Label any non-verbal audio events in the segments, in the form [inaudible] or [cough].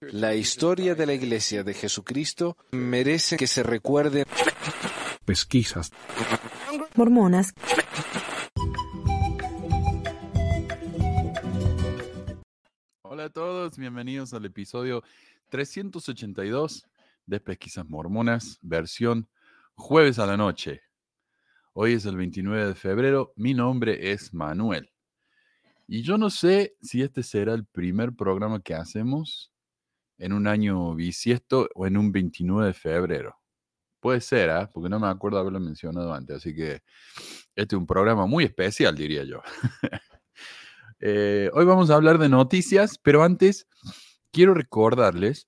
La historia de la Iglesia de Jesucristo merece que se recuerde. Pesquisas. Mormonas. Hola a todos, bienvenidos al episodio 382 de Pesquisas Mormonas, versión jueves a la noche. Hoy es el 29 de febrero, mi nombre es Manuel. Y yo no sé si este será el primer programa que hacemos en un año bisiesto o en un 29 de febrero. Puede ser, ¿eh? porque no me acuerdo haberlo mencionado antes, así que este es un programa muy especial, diría yo. [laughs] Eh, hoy vamos a hablar de noticias, pero antes quiero recordarles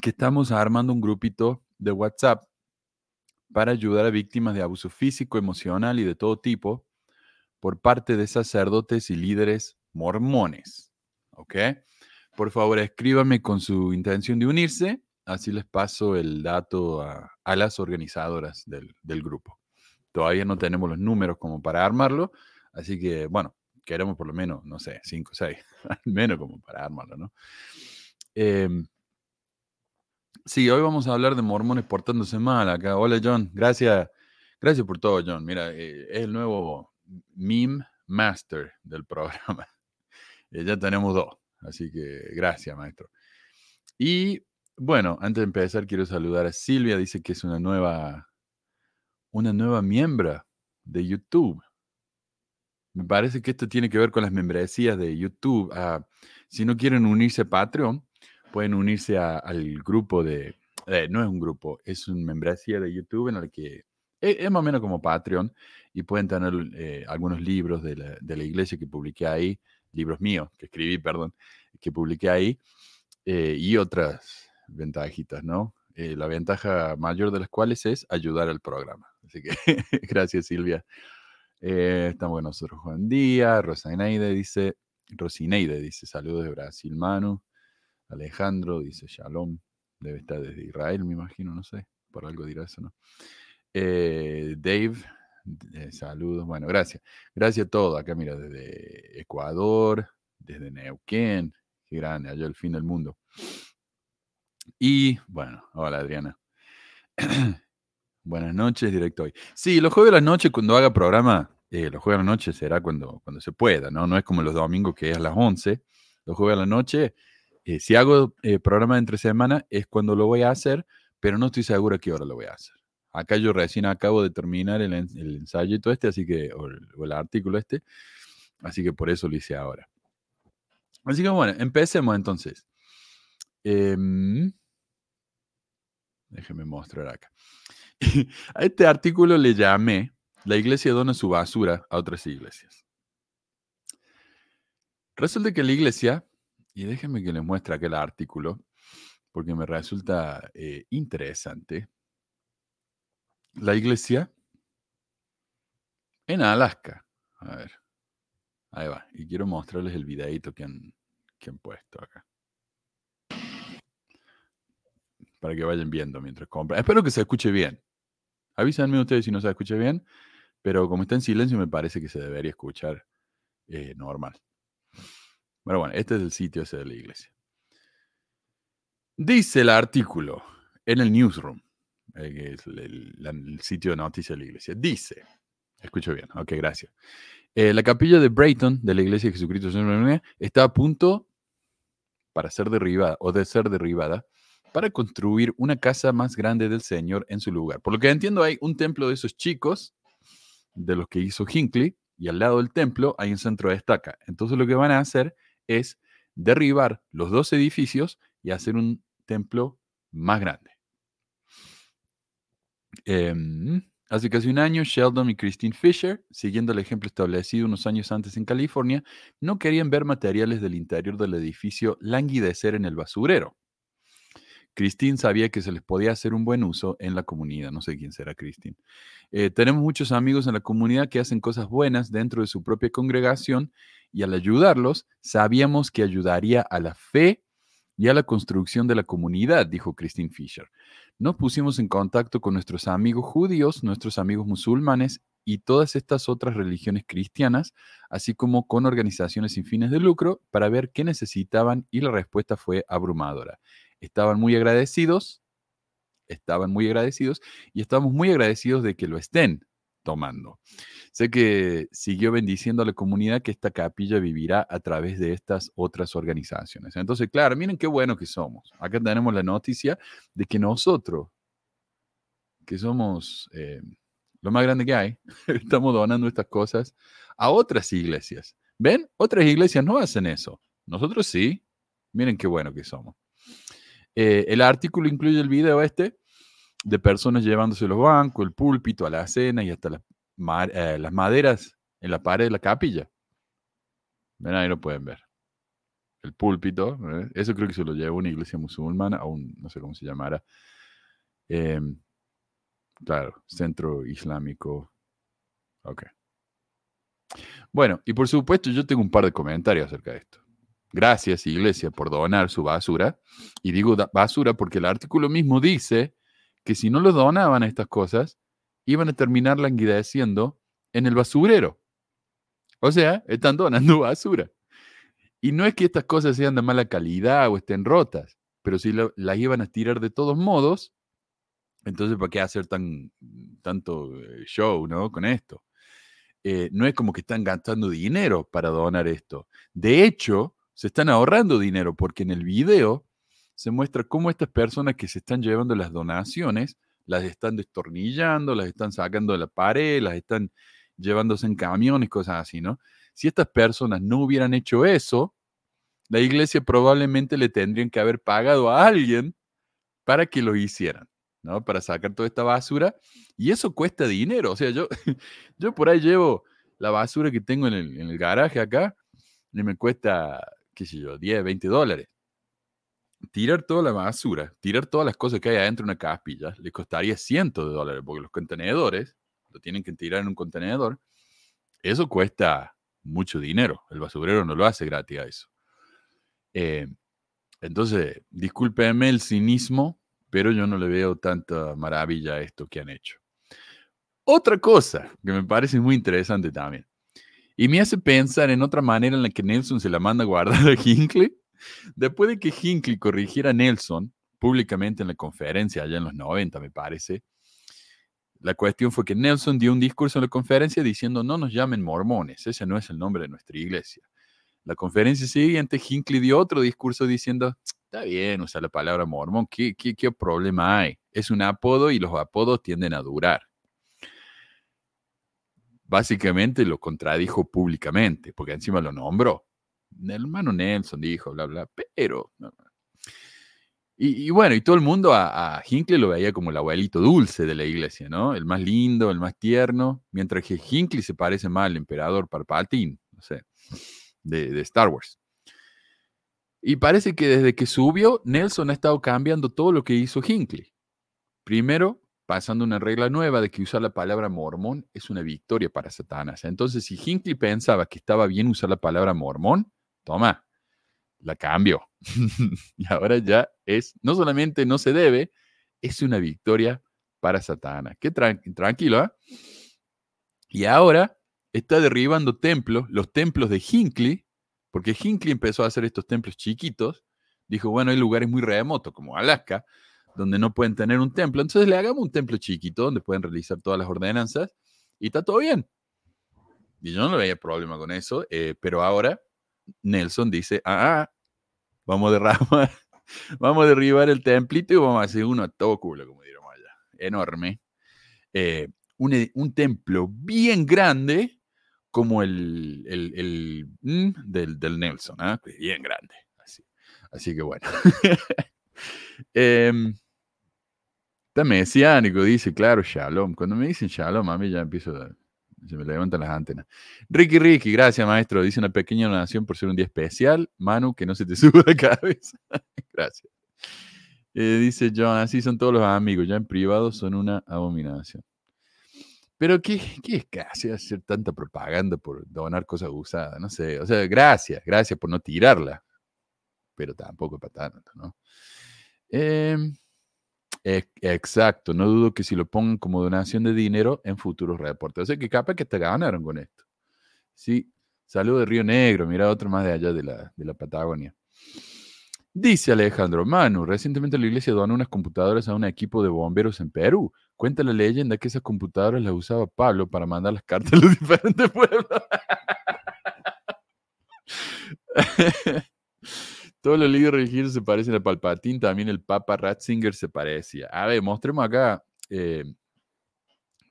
que estamos armando un grupito de WhatsApp para ayudar a víctimas de abuso físico, emocional y de todo tipo por parte de sacerdotes y líderes mormones. ¿Ok? Por favor, escríbanme con su intención de unirse, así les paso el dato a, las organizadoras del, del grupo. Todavía no tenemos los números como para armarlo, así que, bueno, queremos por lo menos, no sé, cinco o seis, [laughs] al menos como para armarlo, ¿no? Em, sí, hoy vamos a hablar de mormones portándose mal acá. Hola, John, gracias, gracias por todo, John. Mira, eh, es el nuevo meme master del [laughs] programa. Eh, ya tenemos dos, así que gracias, maestro. Y bueno, antes de empezar, quiero saludar a Silvia, dice que es una nueva, una nueva miembro de YouTube. Me parece que esto tiene que ver con las membresías de YouTube. Ah, si no quieren unirse a Patreon, pueden unirse al grupo de... Eh, no es un grupo, es una membresía de YouTube en el que e, es, más o menos como Patreon y pueden tener eh, algunos libros de la, de la, iglesia que publiqué ahí, libros míos que escribí, perdón, que publiqué ahí eh, y otras ventajitas, ¿no? la ventaja mayor de las cuales es ayudar al programa. Así que [laughs] gracias Silvia eh, estamos con nosotros Juan Díaz, Rosineide dice, Rosineide dice, saludos de Brasil, Manu. Alejandro dice, Shalom, debe estar desde Israel, me imagino, no sé, por algo dirá eso, ¿no? Eh, Dave, eh, saludos, bueno, gracias. Gracias a todos, acá mira, desde Ecuador, desde Neuquén, qué grande, allá el fin del mundo. Y bueno, hola Adriana. [clears throat] Buenas noches, directo hoy. Sí, los jueves de la noche, cuando haga programa, eh, los jueves de la noche será cuando, cuando se pueda, ¿no? No es como los domingos que es a las 11. Los jueves de la noche, eh, si hago eh, programa entre semana, es cuando lo voy a hacer, pero no estoy seguro a qué hora lo voy a hacer. Acá yo recién acabo de terminar el, ensayo y todo este, así que, o el, artículo este, así que por eso lo hice ahora. Así que bueno, empecemos entonces. Em, déjenme mostrar acá. [laughs] a este artículo le llamé La iglesia dona su basura a otras iglesias. Resulta que la iglesia, y déjenme que les muestre aquel artículo, porque me resulta eh, interesante. La iglesia en Alaska. A ver, ahí va. Y quiero mostrarles el videito que han, que han puesto acá para que vayan viendo mientras compran. Espero que se escuche bien. Avísenme ustedes si no se escucha bien, pero como está en silencio me parece que se debería escuchar eh, normal. Bueno, bueno, este es el sitio de la iglesia. Dice el artículo en el newsroom, eh, es el, sitio de noticias de la iglesia. Dice, escucho bien, ok, gracias. Eh, la capilla de Brayton de la iglesia de Jesucristo está a punto para ser derribada o de ser derribada para construir una casa más grande del Señor en su lugar. Por lo que entiendo, hay un templo de esos chicos, de los que hizo Hinckley, y al lado del templo hay un centro de estaca. Entonces lo que van a hacer es derribar los dos edificios y hacer un templo más grande. Em, hace casi un año, Sheldon y Christine Fisher, siguiendo el ejemplo establecido unos años antes en California, no querían ver materiales del interior del edificio languidecer en el basurero. Christine sabía que se les podía hacer un buen uso en la comunidad. No sé quién será Christine. Eh, tenemos muchos amigos en la comunidad que hacen cosas buenas dentro de su propia congregación y al ayudarlos sabíamos que ayudaría a la fe y a la construcción de la comunidad, dijo Christine Fisher. Nos pusimos en contacto con nuestros amigos judíos, nuestros amigos musulmanes y todas estas otras religiones cristianas, así como con organizaciones sin fines de lucro, para ver qué necesitaban y la respuesta fue abrumadora. Estaban muy agradecidos, estaban muy agradecidos y estamos muy agradecidos de que lo estén tomando. Sé que siguió bendiciendo a la comunidad que esta capilla vivirá a través de estas otras organizaciones. Entonces, claro, miren qué bueno que somos. Acá tenemos la noticia de que nosotros, que somos eh, lo más grande que hay, [laughs] estamos donando estas cosas a otras iglesias. ¿Ven? Otras iglesias no hacen eso. Nosotros sí. Miren qué bueno que somos. Eh, el artículo incluye el video este de personas llevándose los bancos, el púlpito a la cena y hasta las, eh, las maderas en la pared de la capilla. Ven, ahí lo pueden ver. El púlpito, ¿eh? eso creo que se lo lleva una iglesia musulmana, o un, no sé cómo se llamara. Em, claro, centro islámico. Ok. Bueno, y por supuesto yo tengo un par de comentarios acerca de esto. Gracias, iglesia, por donar su basura. Y digo basura porque el artículo mismo dice que si no lo donaban a estas cosas, iban a terminar languideciendo en el basurero. O sea, están donando [laughs] basura. Y no es que estas cosas sean de mala calidad o estén rotas, pero si las iban a tirar de todos modos, entonces ¿para qué hacer tan, tanto eh, show ¿no? con esto? Eh, no es como que están gastando dinero para donar esto. De hecho, se están ahorrando dinero porque en el video se muestra cómo estas personas que se están llevando las donaciones las están destornillando, las están sacando de la pared, las están llevándose en camiones, cosas así, ¿no? Si estas personas no hubieran hecho eso, la iglesia probablemente le tendrían que haber pagado a alguien para que lo hicieran, ¿no? Para sacar toda esta basura. Y eso cuesta dinero. O sea, yo, [laughs] yo por ahí llevo la basura que tengo en el, en el garaje acá y me cuesta, qué sé yo, 10, 20 dólares tirar toda la basura, tirar todas las cosas que hay adentro de una capilla, le costaría cientos de dólares, porque los contenedores lo tienen que tirar en un contenedor. Eso cuesta mucho dinero. El basurero no lo hace gratis a eso. Eh, entonces, discúlpeme el cinismo, pero yo no le veo tanta maravilla a esto que han hecho. Otra cosa que me parece muy interesante también, y me hace pensar en otra manera en la que Nelson se la manda a guardar a Hinckley, Después de que Hinckley corrigiera a Nelson públicamente en la conferencia, allá en los 90, me parece, la cuestión fue que Nelson dio un discurso en la conferencia diciendo, no nos llamen mormones, ese no es el nombre de nuestra iglesia. La conferencia siguiente, Hinckley dio otro discurso diciendo, está bien usar la palabra mormón, ¿qué, qué, qué problema hay? Es un apodo y los apodos tienden a durar. Básicamente lo contradijo públicamente, porque encima lo nombró el hermano Nelson dijo, bla, bla, pero... Y, bueno, y todo el mundo a, Hinckley lo veía como el abuelito dulce de la iglesia, ¿no? El más lindo, el más tierno, mientras que Hinckley se parece más al emperador Palpatine, no sé, de, de Star Wars. Y parece que desde que subió, Nelson ha estado cambiando todo lo que hizo Hinckley. Primero, pasando una regla nueva de que usar la palabra mormón es una victoria para Satanás. Entonces, si Hinckley pensaba que estaba bien usar la palabra mormón, toma, la cambio. [laughs] y ahora ya es, no solamente no se debe, es una victoria para Satana. Qué tranquilo, ¿eh? Y ahora está derribando templos, los templos de Hinckley, porque Hinckley empezó a hacer estos templos chiquitos. Dijo, bueno, hay lugares muy remotos como Alaska, donde no pueden tener un templo. Entonces le hagamos un templo chiquito donde pueden realizar todas las ordenanzas y está todo bien. Y yo no veía problema con eso, eh, pero ahora Nelson dice, ah, ah vamos a derramar, [laughs] vamos a derribar el templito y vamos a hacer uno a todo culo, como diríamos allá, enorme. Eh, un, templo bien grande como el, mm, del, Nelson, ¿ah? bien grande. Así, así que bueno. eh, está mesiánico, dice, claro, Shalom. Cuando me dicen Shalom, a mí ya empiezo a se me levantan las antenas. Ricky, Ricky, gracias, maestro. Dice una pequeña donación por ser un día especial. Manu, que no se te [laughs] suba la cabeza. gracias. Eh, dice John, así son todos los amigos. Ya en privado son una abominación. Pero qué, qué es casi hacer tanta propaganda por donar cosas usadas. No sé. O sea, gracias, gracias por no tirarla. Pero tampoco para tanto, ¿no? Eh, Exacto, no dudo que si lo pongan como donación de dinero en futuros reportes. O sea que capaz que te ganaron con esto. Sí, saludo de Río Negro, mira otro más de allá de la, de la Patagonia. Dice Alejandro Manu, recientemente la iglesia donó unas computadoras a un equipo de bomberos en Perú. Cuenta la leyenda que esas computadoras las usaba Pablo para mandar las cartas a los [laughs] diferentes pueblos. [laughs] Todos los líderes religiosos se parecen a Palpatín, también el Papa Ratzinger se parecía. A ver, mostremos acá. eh,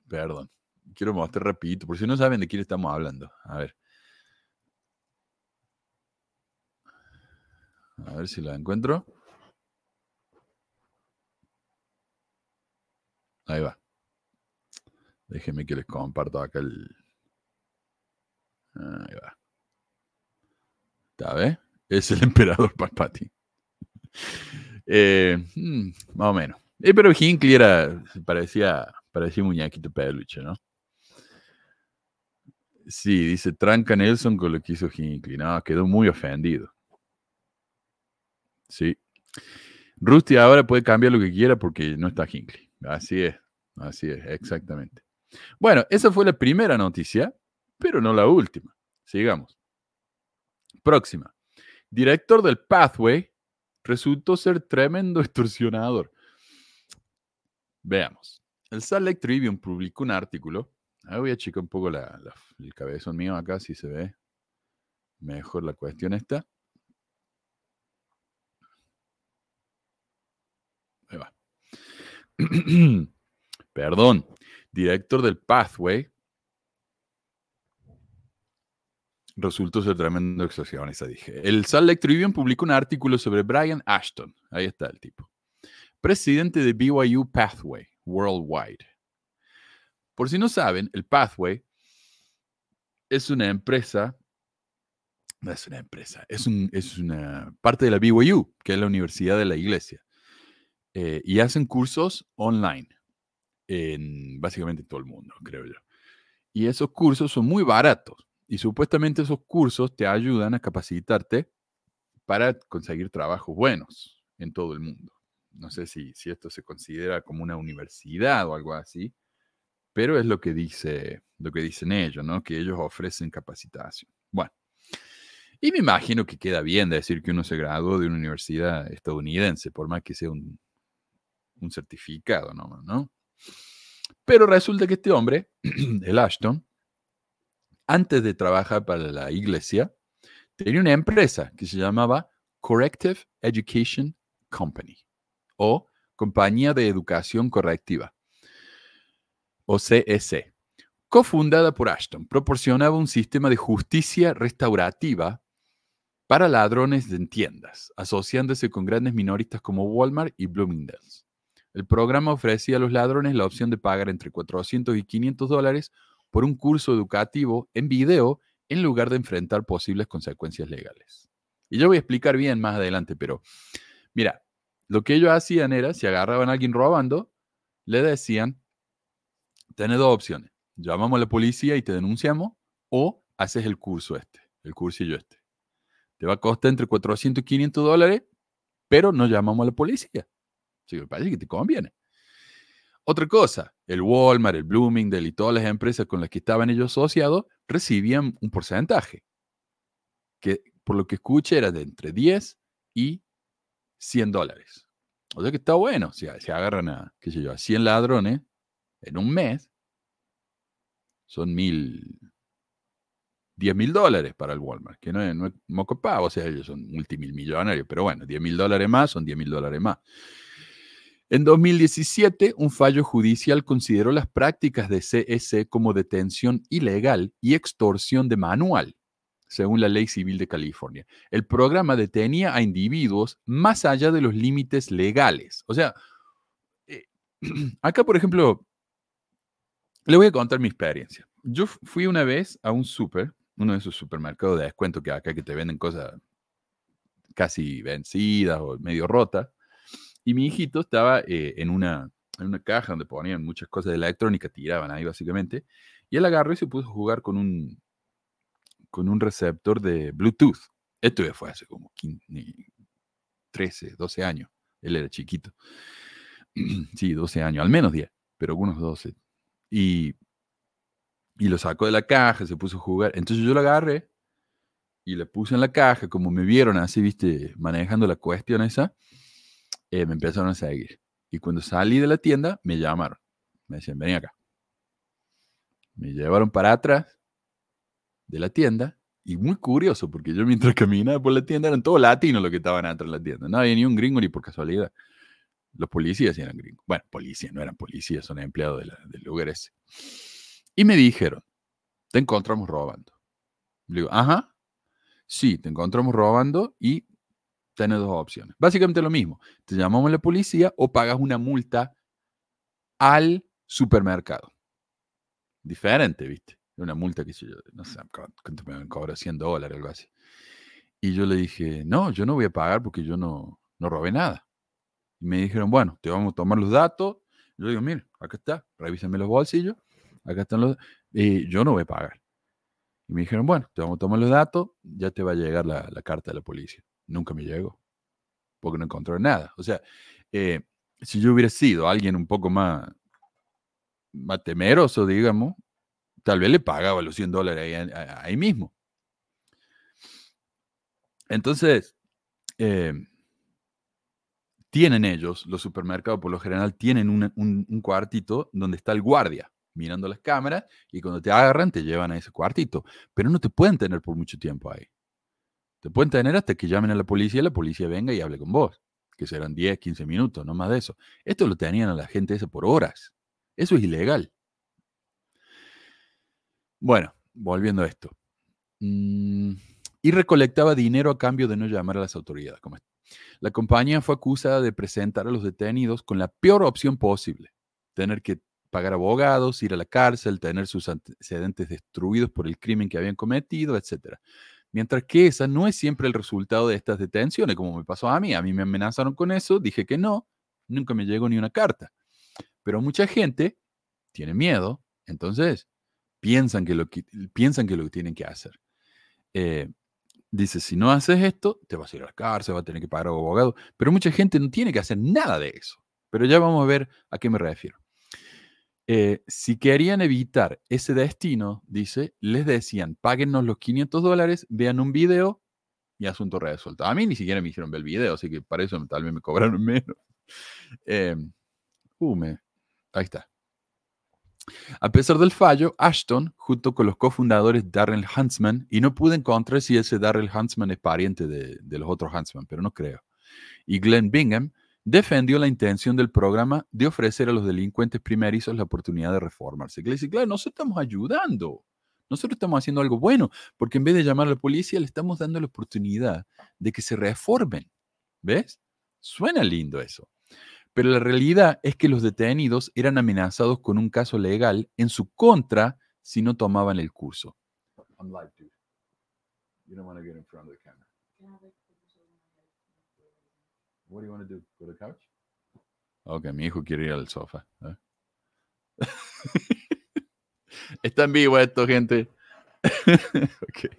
perdón, quiero mostrar rapidito, por si no saben de quién estamos hablando. A ver. A ver si la encuentro. Ahí va. Déjenme que les comparto acá el. Ahí va. ¿Está ve? Es el [laughs] emperador Palpatine. Eh, mm, más o menos. Eh, pero Hinckley era, parecía, parecía muñequito peluche, ¿no? Sí, dice tranca Nelson con lo que hizo Hinckley. No, quedó muy ofendido. Sí. Rusty ahora puede cambiar lo que quiera porque no está Hinckley. Así es, así es, exactamente. Bueno, esa fue la primera noticia, pero no la última. Sigamos. Próxima. Director del Pathway resultó ser tremendo [laughs] extorsionador. Veamos. El Salt Lake Tribune publicó un artículo. Ahora voy a checar un poco la, la- el cabezón mío acá, si se ve mejor la cuestión esta. Ahí va. [clears throat] Perdón. Director del Pathway resultó ser tremendo extorsionista, dije. El Salt Lake Tribune publicó un artículo sobre Brian Ashton. Ahí está el tipo. Presidente de BYU Pathway Worldwide. Por si no saben, el Pathway es una empresa, no es una empresa, es, un- es una parte de la BYU, que es la Universidad de la Iglesia. Eh, y hacen cursos online en básicamente todo el mundo, creo yo. Y esos cursos son muy baratos. Y supuestamente esos cursos te ayudan a capacitarte para conseguir trabajos buenos en todo el mundo. No sé si, si esto se considera como una universidad o algo así, pero es lo que, dice, lo que dicen ellos, ¿no? Que ellos ofrecen capacitación. Bueno, y me imagino que queda bien decir que uno se graduó de una universidad estadounidense, por más que sea un, un certificado, ¿no? ¿no? Pero resulta que este hombre, [clears throat] el Ashton, antes de trabajar para la iglesia, tenía una empresa que se llamaba Corrective Education Company o Compañía de Educación Correctiva o CEC. Cofundada por Ashton, proporcionaba un sistema de justicia restaurativa para ladrones en tiendas, asociándose con grandes minoristas como Walmart y Bloomingdale's. El programa ofrecía a los ladrones la opción de pagar entre 400 y 500 dólares por un curso educativo en video en lugar de enfrentar posibles consecuencias legales. Y yo voy a explicar bien más adelante, pero mira, lo que ellos hacían era, si agarraban a alguien robando, le decían, tenés dos opciones, llamamos a la policía y te denunciamos, o haces el curso este, el cursillo este. Te va a costar entre 400 y 500 dólares, pero no llamamos a la policía. Sí, me parece que te conviene. Otra cosa, el Walmart, el Bloomingdale y todas las empresas con las que estaban ellos asociados recibían un porcentaje, que por lo que escuché era de entre 10 y 100 dólares. O sea que está bueno, si, si agarran a, qué sé yo, a 100 ladrones en un mes, son mil, 10 mil dólares para el Walmart, que no es, no es moco pavo, o sea, ellos son multimillonarios, pero bueno, 10 mil dólares más son 10 mil dólares más. En 2017, un fallo judicial consideró las prácticas de CEC como detención ilegal y extorsión de manual, según la ley civil de California. El programa detenía a individuos más allá de los límites legales. O sea, eh, [clears throat] acá, por ejemplo, le voy a contar mi experiencia. Yo fui una vez a un súper, uno de esos supermercados de descuento que acá que te venden cosas casi vencidas o medio rotas. Y mi hijito estaba eh, en, una, en una caja donde ponían muchas cosas de electrónica, tiraban ahí básicamente. Y él agarró y se puso a jugar con un, con un receptor de Bluetooth. Esto ya fue hace como 15, 13, 12 años. Él era chiquito. [clears throat] sí, 12 años, al menos 10, pero algunos 12. Y, y lo sacó de la caja, se puso a jugar. Entonces yo lo agarré y le puse en la caja, como me vieron así, viste, manejando la cuestión esa, eh, me empezaron a seguir. Y cuando salí de la tienda, me llamaron. Me decían, vení acá. Me llevaron para atrás de la tienda y muy curioso, porque yo mientras [laughs] caminaba por la tienda eran todos latinos los que estaban atrás de la tienda. No había ni un gringo ni por casualidad. Los policías eran gringos. Bueno, policías, no eran policías, son empleados del lugar ese. Y me dijeron, te encontramos robando. Le digo, ajá, sí, te encontramos robando y tienes dos opciones. Básicamente lo mismo. Te llamamos a la policía o pagas una multa al supermercado. Diferente, ¿viste? Una multa que yo, no sé, cuánto me cobra 100 dólares, algo así. Y yo le dije, no, yo no voy a pagar porque yo no, no robé nada. Y me dijeron, bueno, te vamos a tomar los datos. Yo digo, mire, acá está, revísenme los bolsillos, acá están los... Y yo no voy a pagar. Y me dijeron, bueno, te vamos a tomar los datos, ya te va a llegar la, carta de la policía. Nunca me llegó, porque no encontré nada. O sea, eh, si yo hubiera sido alguien un poco más, más temeroso, digamos, tal vez le pagaba los 100 dólares ahí, mismo. Entonces, eh, tienen ellos, los supermercados por lo general, tienen un, cuartito donde está el guardia mirando las cámaras y cuando te agarran te llevan a ese cuartito. Pero no te pueden tener por mucho tiempo ahí. Te pueden tener hasta que llamen a la policía y la policía venga y hable con vos, que serán 10, 15 minutos, no más de eso. Esto lo tenían a la gente ese por horas. Eso es ilegal. Bueno, volviendo a esto. Mm, y recolectaba dinero a cambio de no llamar a las autoridades. La compañía fue acusada de presentar a los detenidos con la peor opción posible, tener que pagar abogados, ir a la cárcel, tener sus antecedentes destruidos por el crimen que habían cometido, etc. Mientras que esa no es siempre el resultado de estas detenciones, como me pasó a mí. A mí me amenazaron con eso, dije que no, nunca me llegó ni una carta. Pero mucha gente tiene miedo, entonces piensan que lo, piensan que, lo tienen que hacer. Eh, dice, si no haces esto, te vas a ir a la cárcel, vas a tener que pagar a abogado. Pero mucha gente no tiene que hacer nada de eso. Pero ya vamos a ver a qué me refiero. Eh, si querían evitar ese destino, dice, les decían, páguennos los 500 dólares, vean un video y asunto resuelto. A mí ni siquiera me hicieron ver el video, así que para eso tal vez me cobraron [laughs] menos. Eh, uh, ahí está. A pesar del fallo, Ashton, junto con los cofundadores Darrell Huntsman, y no pude encontrar si ese Darrell Huntsman es pariente de, los otros Huntsman, pero no creo, y Glenn Bingham, defendió la intención del programa de ofrecer a los delincuentes primerizos la oportunidad de reformarse. Le dice, claro, nosotros estamos ayudando, nosotros estamos haciendo algo bueno, porque en vez de llamar a la policía, le estamos dando la oportunidad de que se reformen. ¿Ves? Suena lindo eso. Pero la realidad es que los detenidos eran amenazados con un caso legal en su contra si no tomaban el curso. What do you want to do? Go to the couch? Ok, mi hijo quiere ir al sofá. ¿eh? [laughs] Está en vivo esto, gente. [laughs] ok.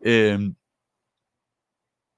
Em,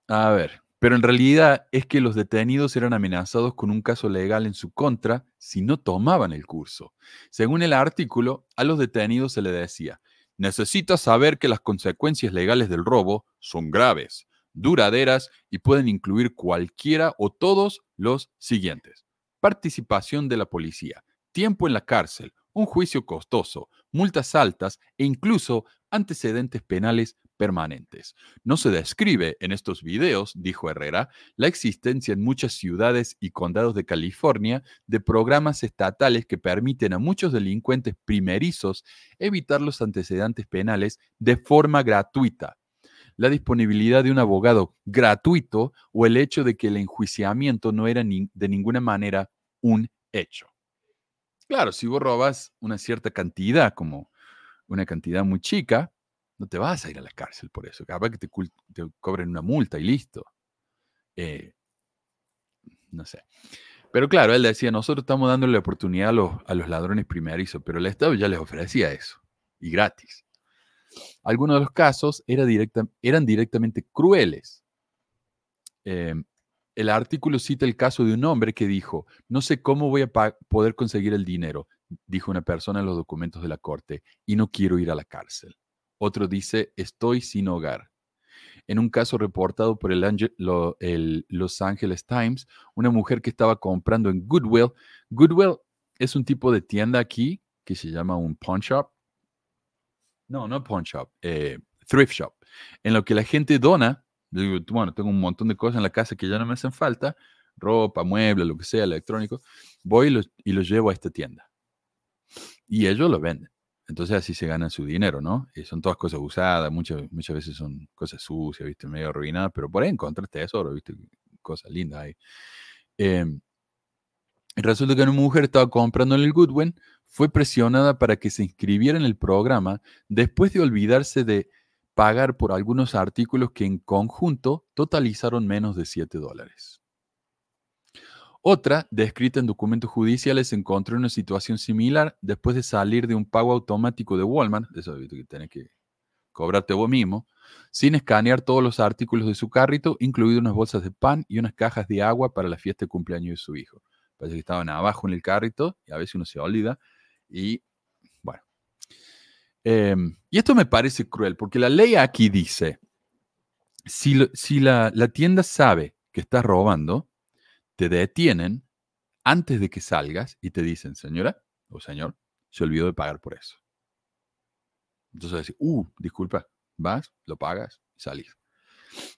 a ver. Pero en realidad es que los detenidos eran amenazados con un caso legal en su contra si no tomaban el curso. Según el artículo, a los detenidos se les decía, necesitas saber que las consecuencias legales del robo son graves, duraderas y pueden incluir cualquiera o todos los siguientes. Participación de la policía, tiempo en la cárcel, un juicio costoso, multas altas e incluso antecedentes penales permanentes. No se describe en estos videos, dijo Herrera, la existencia en muchas ciudades y condados de California de programas estatales que permiten a muchos delincuentes primerizos evitar los antecedentes penales de forma gratuita. La disponibilidad de un abogado gratuito o el hecho de que el enjuiciamiento no era de ninguna manera un hecho. Claro, si vos robas una cierta cantidad, como una cantidad muy chica, no te vas a ir a la cárcel por eso. Capaz que te, cobren una multa y listo. Eh, no sé. Pero claro, él decía, nosotros estamos dándole oportunidad a los, a los ladrones primerizos, pero el Estado ya les ofrecía eso, y gratis. Algunos de los casos eran directamente crueles. Em, el artículo cita el caso de un hombre que dijo, no sé cómo voy a poder conseguir el dinero, dijo una persona en los documentos de la corte, y no quiero ir a la cárcel. Otro dice, estoy sin hogar. En un caso reportado por el, el Los Angeles Times, una mujer que estaba comprando en Goodwill. Goodwill es un tipo de tienda aquí que se llama un pawn shop. No, no pawn shop, eh, thrift shop, en lo que la gente dona. Digo, bueno, tengo un montón de cosas en la casa que ya no me hacen falta, ropa, muebles, lo que sea, electrónico. Voy y los, y los llevo a esta tienda. Y ellos lo venden. Entonces así se ganan su dinero, ¿no? Y son todas cosas usadas, muchas, muchas veces son cosas sucias, ¿viste? Medio arruinadas, pero por ahí encontrás tesoro, ¿viste? Cosas lindas ahí. Y resulta que una mujer estaba comprando en el Goodwin, fue presionada para que se inscribiera en el programa después de olvidarse de pagar por algunos artículos que en conjunto totalizaron menos de 7 dólares. Otra, descrita en documentos judiciales, encontró en una situación similar después de salir de un pago automático de Walmart, eso que tenés que cobrarte vos mismo, sin escanear todos los artículos de su carrito, incluidas unas bolsas de pan y unas cajas de agua para la fiesta de cumpleaños de su hijo. Parece que estaban abajo en el carrito y a veces uno se olvida. Y bueno. Em, y esto me parece cruel porque la ley aquí dice, si, si la, la tienda sabe que estás robando, te detienen antes de que salgas y te dicen, señora o señor, se olvidó de pagar por eso. Entonces decís, uh, disculpa, vas, lo pagas salís.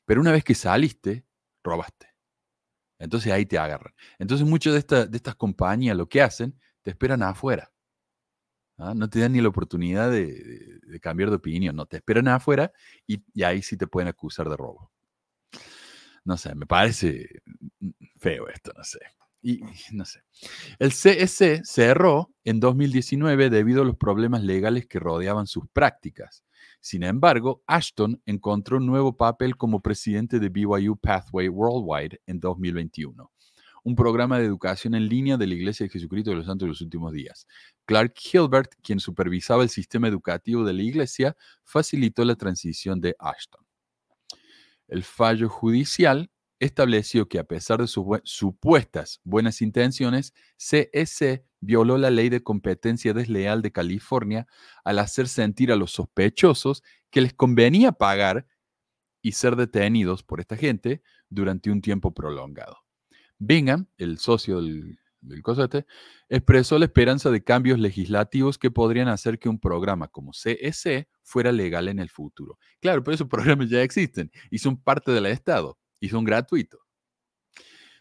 Pero una vez que saliste, robaste. Entonces ahí te agarran. Entonces muchas de, esta- de estas compañías lo que hacen, te esperan afuera. ¿Ah? No te dan ni la oportunidad de, cambiar de opinión, no, te esperan afuera y, y ahí sí te pueden acusar de robo. No sé, me parece mm, feo esto, no sé. Y no sé. El CSC cerró en 2019 debido a los problemas legales que rodeaban sus prácticas. Sin embargo, Ashton encontró un nuevo papel como presidente de BYU Pathway Worldwide en 2021, un programa de educación en línea de la Iglesia de Jesucristo de los Santos de los Últimos Días. Clark Hilbert, quien supervisaba el sistema educativo de la Iglesia, facilitó la transición de Ashton. El fallo judicial estableció que a pesar de sus supuestas buenas intenciones, CSC violó la ley de competencia desleal de California al hacer sentir a los sospechosos que les convenía pagar y ser detenidos por esta gente durante un tiempo prolongado. Bingham, el socio del, del cosete, expresó la esperanza de cambios legislativos que podrían hacer que un programa como CSC fuera legal en el futuro. Claro, pero esos programas ya existen y son parte del Estado y son gratuitos.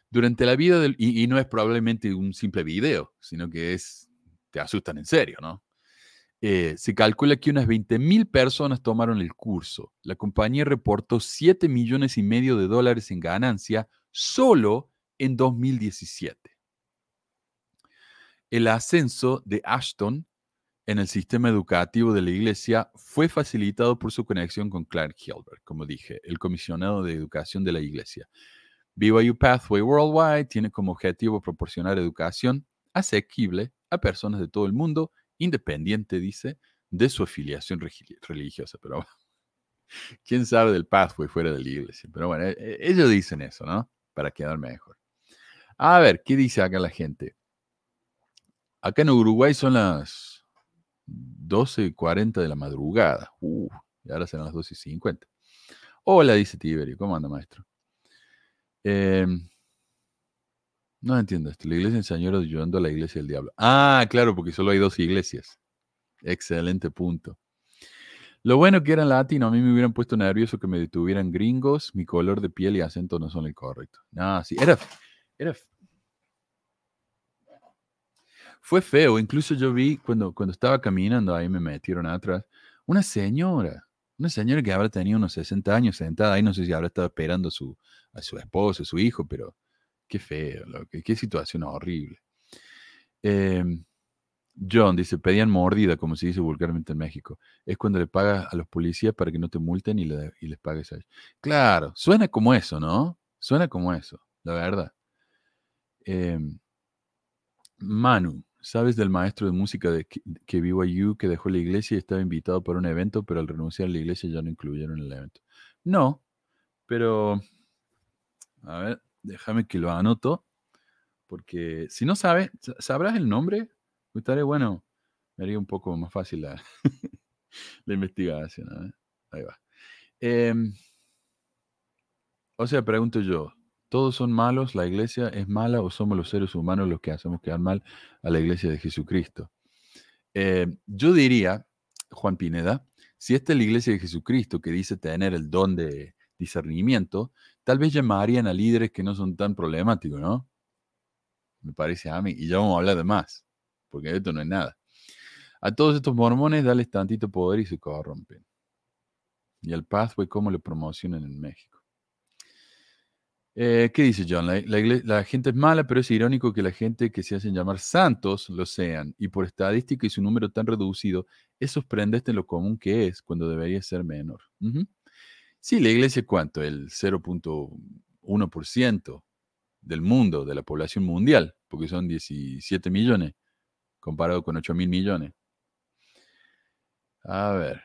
Durante la vida del... Y, y no es probablemente un simple video, sino que es... Te asustan en serio, ¿no? Eh, se calcula que unas 20.000 personas tomaron el curso. La compañía reportó 7 millones y medio de dólares en ganancia solo en 2017. El ascenso de Ashton en el sistema educativo de la iglesia fue facilitado por su conexión con Clark Hilbert, como dije, el comisionado de educación de la iglesia. BYU Pathway Worldwide tiene como objetivo proporcionar educación asequible a personas de todo el mundo, independiente, dice, de su afiliación religiosa. Pero [laughs] quién sabe del Pathway fuera de la iglesia. Pero bueno, e- e- ellos dicen eso, ¿no? Para quedar mejor. A ver, ¿qué dice acá la gente? Acá en Uruguay son las 12.40 de la madrugada. Uh, y ahora serán las 12.50. Hola, dice Tiberio. ¿Cómo anda, maestro? Em, no entiendo esto. La iglesia del Señor ayudando a la iglesia del diablo. Ah, claro, porque solo hay dos iglesias. Excelente punto. Lo bueno que eran latino, a mí me hubieran puesto nervioso que me detuvieran gringos, mi color de piel y acento no son el correcto. No, sí, era, era, fue feo. Incluso yo vi cuando, cuando estaba caminando, ahí me metieron atrás, una señora, una señora que habrá tenido unos 60 años sentada ahí, no sé si habrá estado esperando a su, a su esposo, a su hijo, pero qué feo, loco, qué situación horrible. Em, John dice, pedían mordida, como se dice vulgarmente en México. Es cuando le pagas a los policías para que no te multen y, le- y les pagues a ellos. Claro, suena como eso, ¿no? Suena como eso, la verdad. Em, Manu, ¿sabes del maestro de música de que, BYU que dejó la iglesia y estaba invitado para un evento, pero al renunciar a la iglesia ya no incluyeron el evento? No, pero, a ver, déjame que lo anoto, porque si no sabes, ¿sabrás el nombre? Me estaría bueno, me haría un poco más fácil la, [laughs] investigación. Ahí va. Em, o sea, pregunto yo, ¿todos son malos? ¿La iglesia es mala o somos los seres humanos los que hacemos quedar mal a la iglesia de Jesucristo? Em, yo diría, Juan Pineda, si esta es la iglesia de Jesucristo que dice tener el don de discernimiento, tal vez llamarían a líderes que no son tan problemáticos, ¿no? Me parece a mí. Y ya vamos a hablar de más, porque esto no es nada. A todos estos mormones, dales tantito poder y se corrompen. Y el Pathway, ¿cómo lo promocionan en México? Eh, ¿Qué dice John? La, gente es mala, pero es irónico que la gente que se hacen llamar santos lo sean. Y por estadística y su número tan reducido, es sorprendente lo común que es cuando debería ser menor. Sí, la iglesia, ¿cuánto? El 0.1% del mundo, de la población mundial, porque son 17 millones, comparado con 8 mil millones. A ver.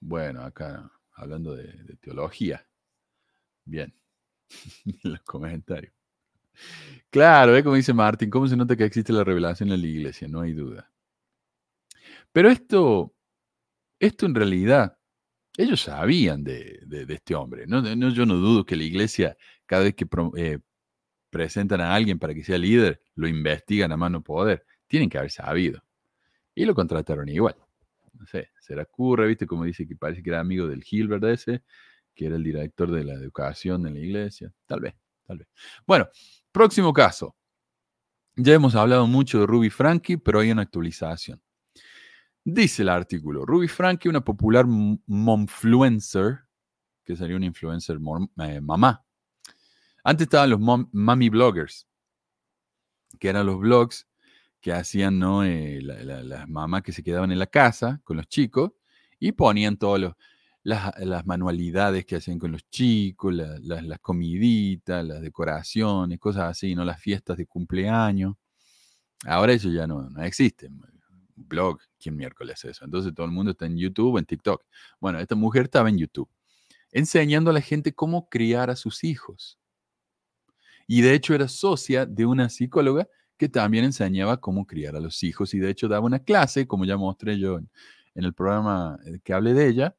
Bueno, acá hablando de, teología. Bien. en [laughs] los comentarios. Claro, ¿eh? como dice Martín, ¿cómo se nota que existe la revelación en la iglesia? No hay duda. Pero esto, esto en realidad, ellos sabían de, de- este hombre. No, no, yo no dudo que la iglesia, cada vez que eh, presentan a alguien para que sea líder, lo investigan a mano poder. Tienen que haber sabido. Y lo contrataron igual. No sé, será Curra, ¿viste? Como dice que parece que era amigo del Gilbert ese, que era el director de la educación en la iglesia. Tal vez, tal vez. Bueno, próximo caso. Ya hemos hablado mucho de Ruby Frankie, pero hay una actualización. Dice el artículo, Ruby Frankie, una popular momfluencer, que sería una influencer eh, mamá. Antes estaban los mom- mommy bloggers, que eran los blogs que hacían ¿no? Eh, la- la- las mamás que se quedaban en la casa con los chicos y ponían todas las, las manualidades que hacían con los chicos, la- la- las comiditas, las decoraciones, cosas así, ¿no? las fiestas de cumpleaños. Ahora eso ya no, no existe. Blog, ¿quién miércoles eso? Entonces todo el mundo está en YouTube o en TikTok. Bueno, esta mujer estaba en YouTube enseñando a la gente cómo criar a sus hijos. Y de hecho era socia de una psicóloga que también enseñaba cómo criar a los hijos y de hecho daba una clase, como ya mostré yo en, el programa eh, que hablé de ella,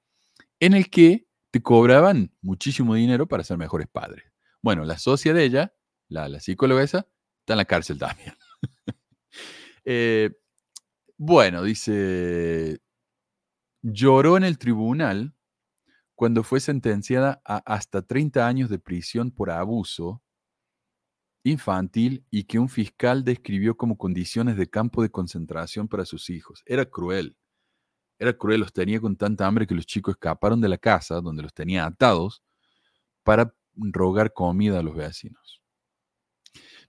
en el que te cobraban muchísimo dinero para ser mejores padres. Bueno, la socia de ella, la, la psicóloga esa, está en la cárcel también. [laughs] Eh, bueno, dice, lloró en el tribunal cuando fue sentenciada a hasta 30 años de prisión por abuso infantil y que un fiscal describió como condiciones de campo de concentración para sus hijos. Era cruel. Era cruel, los tenía con tanta hambre que los chicos escaparon de la casa donde los tenía atados para rogar comida a los vecinos.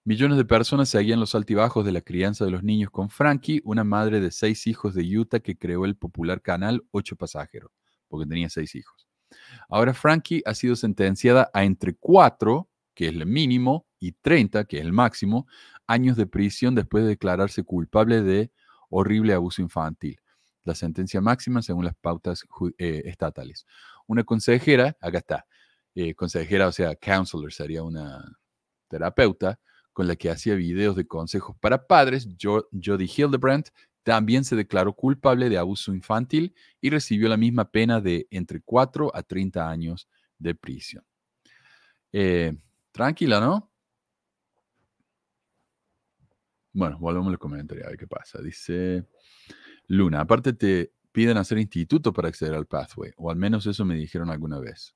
Millones de personas seguían los altibajos de la crianza de los niños con Frankie, una madre de seis hijos de Utah que creó el popular canal Ocho Pasajeros, porque tenía seis hijos. Ahora Frankie ha sido sentenciada a entre cuatro, que es el mínimo, y 30, que es el máximo, años de prisión después de declararse culpable de horrible abuso infantil. La sentencia máxima según las pautas eh, estatales. Una consejera, acá está, eh, consejera, o sea, counselor sería una terapeuta, con la que hacía videos de consejos para padres, Jo- Jody Hildebrandt, también se declaró culpable de abuso infantil y recibió la misma pena de entre 4 a 30 años de prisión. Eh, tranquila, ¿no? Bueno, volvemos a los comentarios a ver qué pasa. Dice Luna, aparte te piden hacer instituto para acceder al pathway, o al menos eso me dijeron alguna vez.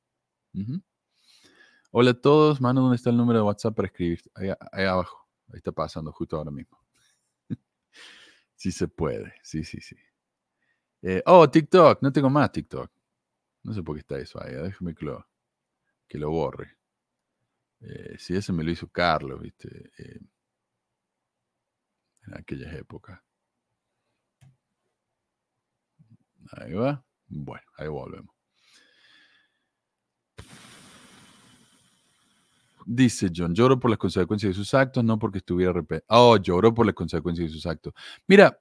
Hola a todos, mano, ¿dónde está el número de WhatsApp para escribir? Ahí, abajo, ahí está pasando justo ahora mismo. [laughs] sí se puede, sí, sí, sí. Eh, oh, TikTok, no tengo más TikTok. No sé por qué está eso ahí, déjame que lo, borre. Eh, si ese me lo hizo Carlos, viste, Eh, en aquellas épocas. Ahí va. Bueno, ahí volvemos. Dice John, lloro por las consecuencias de sus actos, no porque estuviera arrepentido. Oh, lloró por las consecuencias de sus actos. Mira,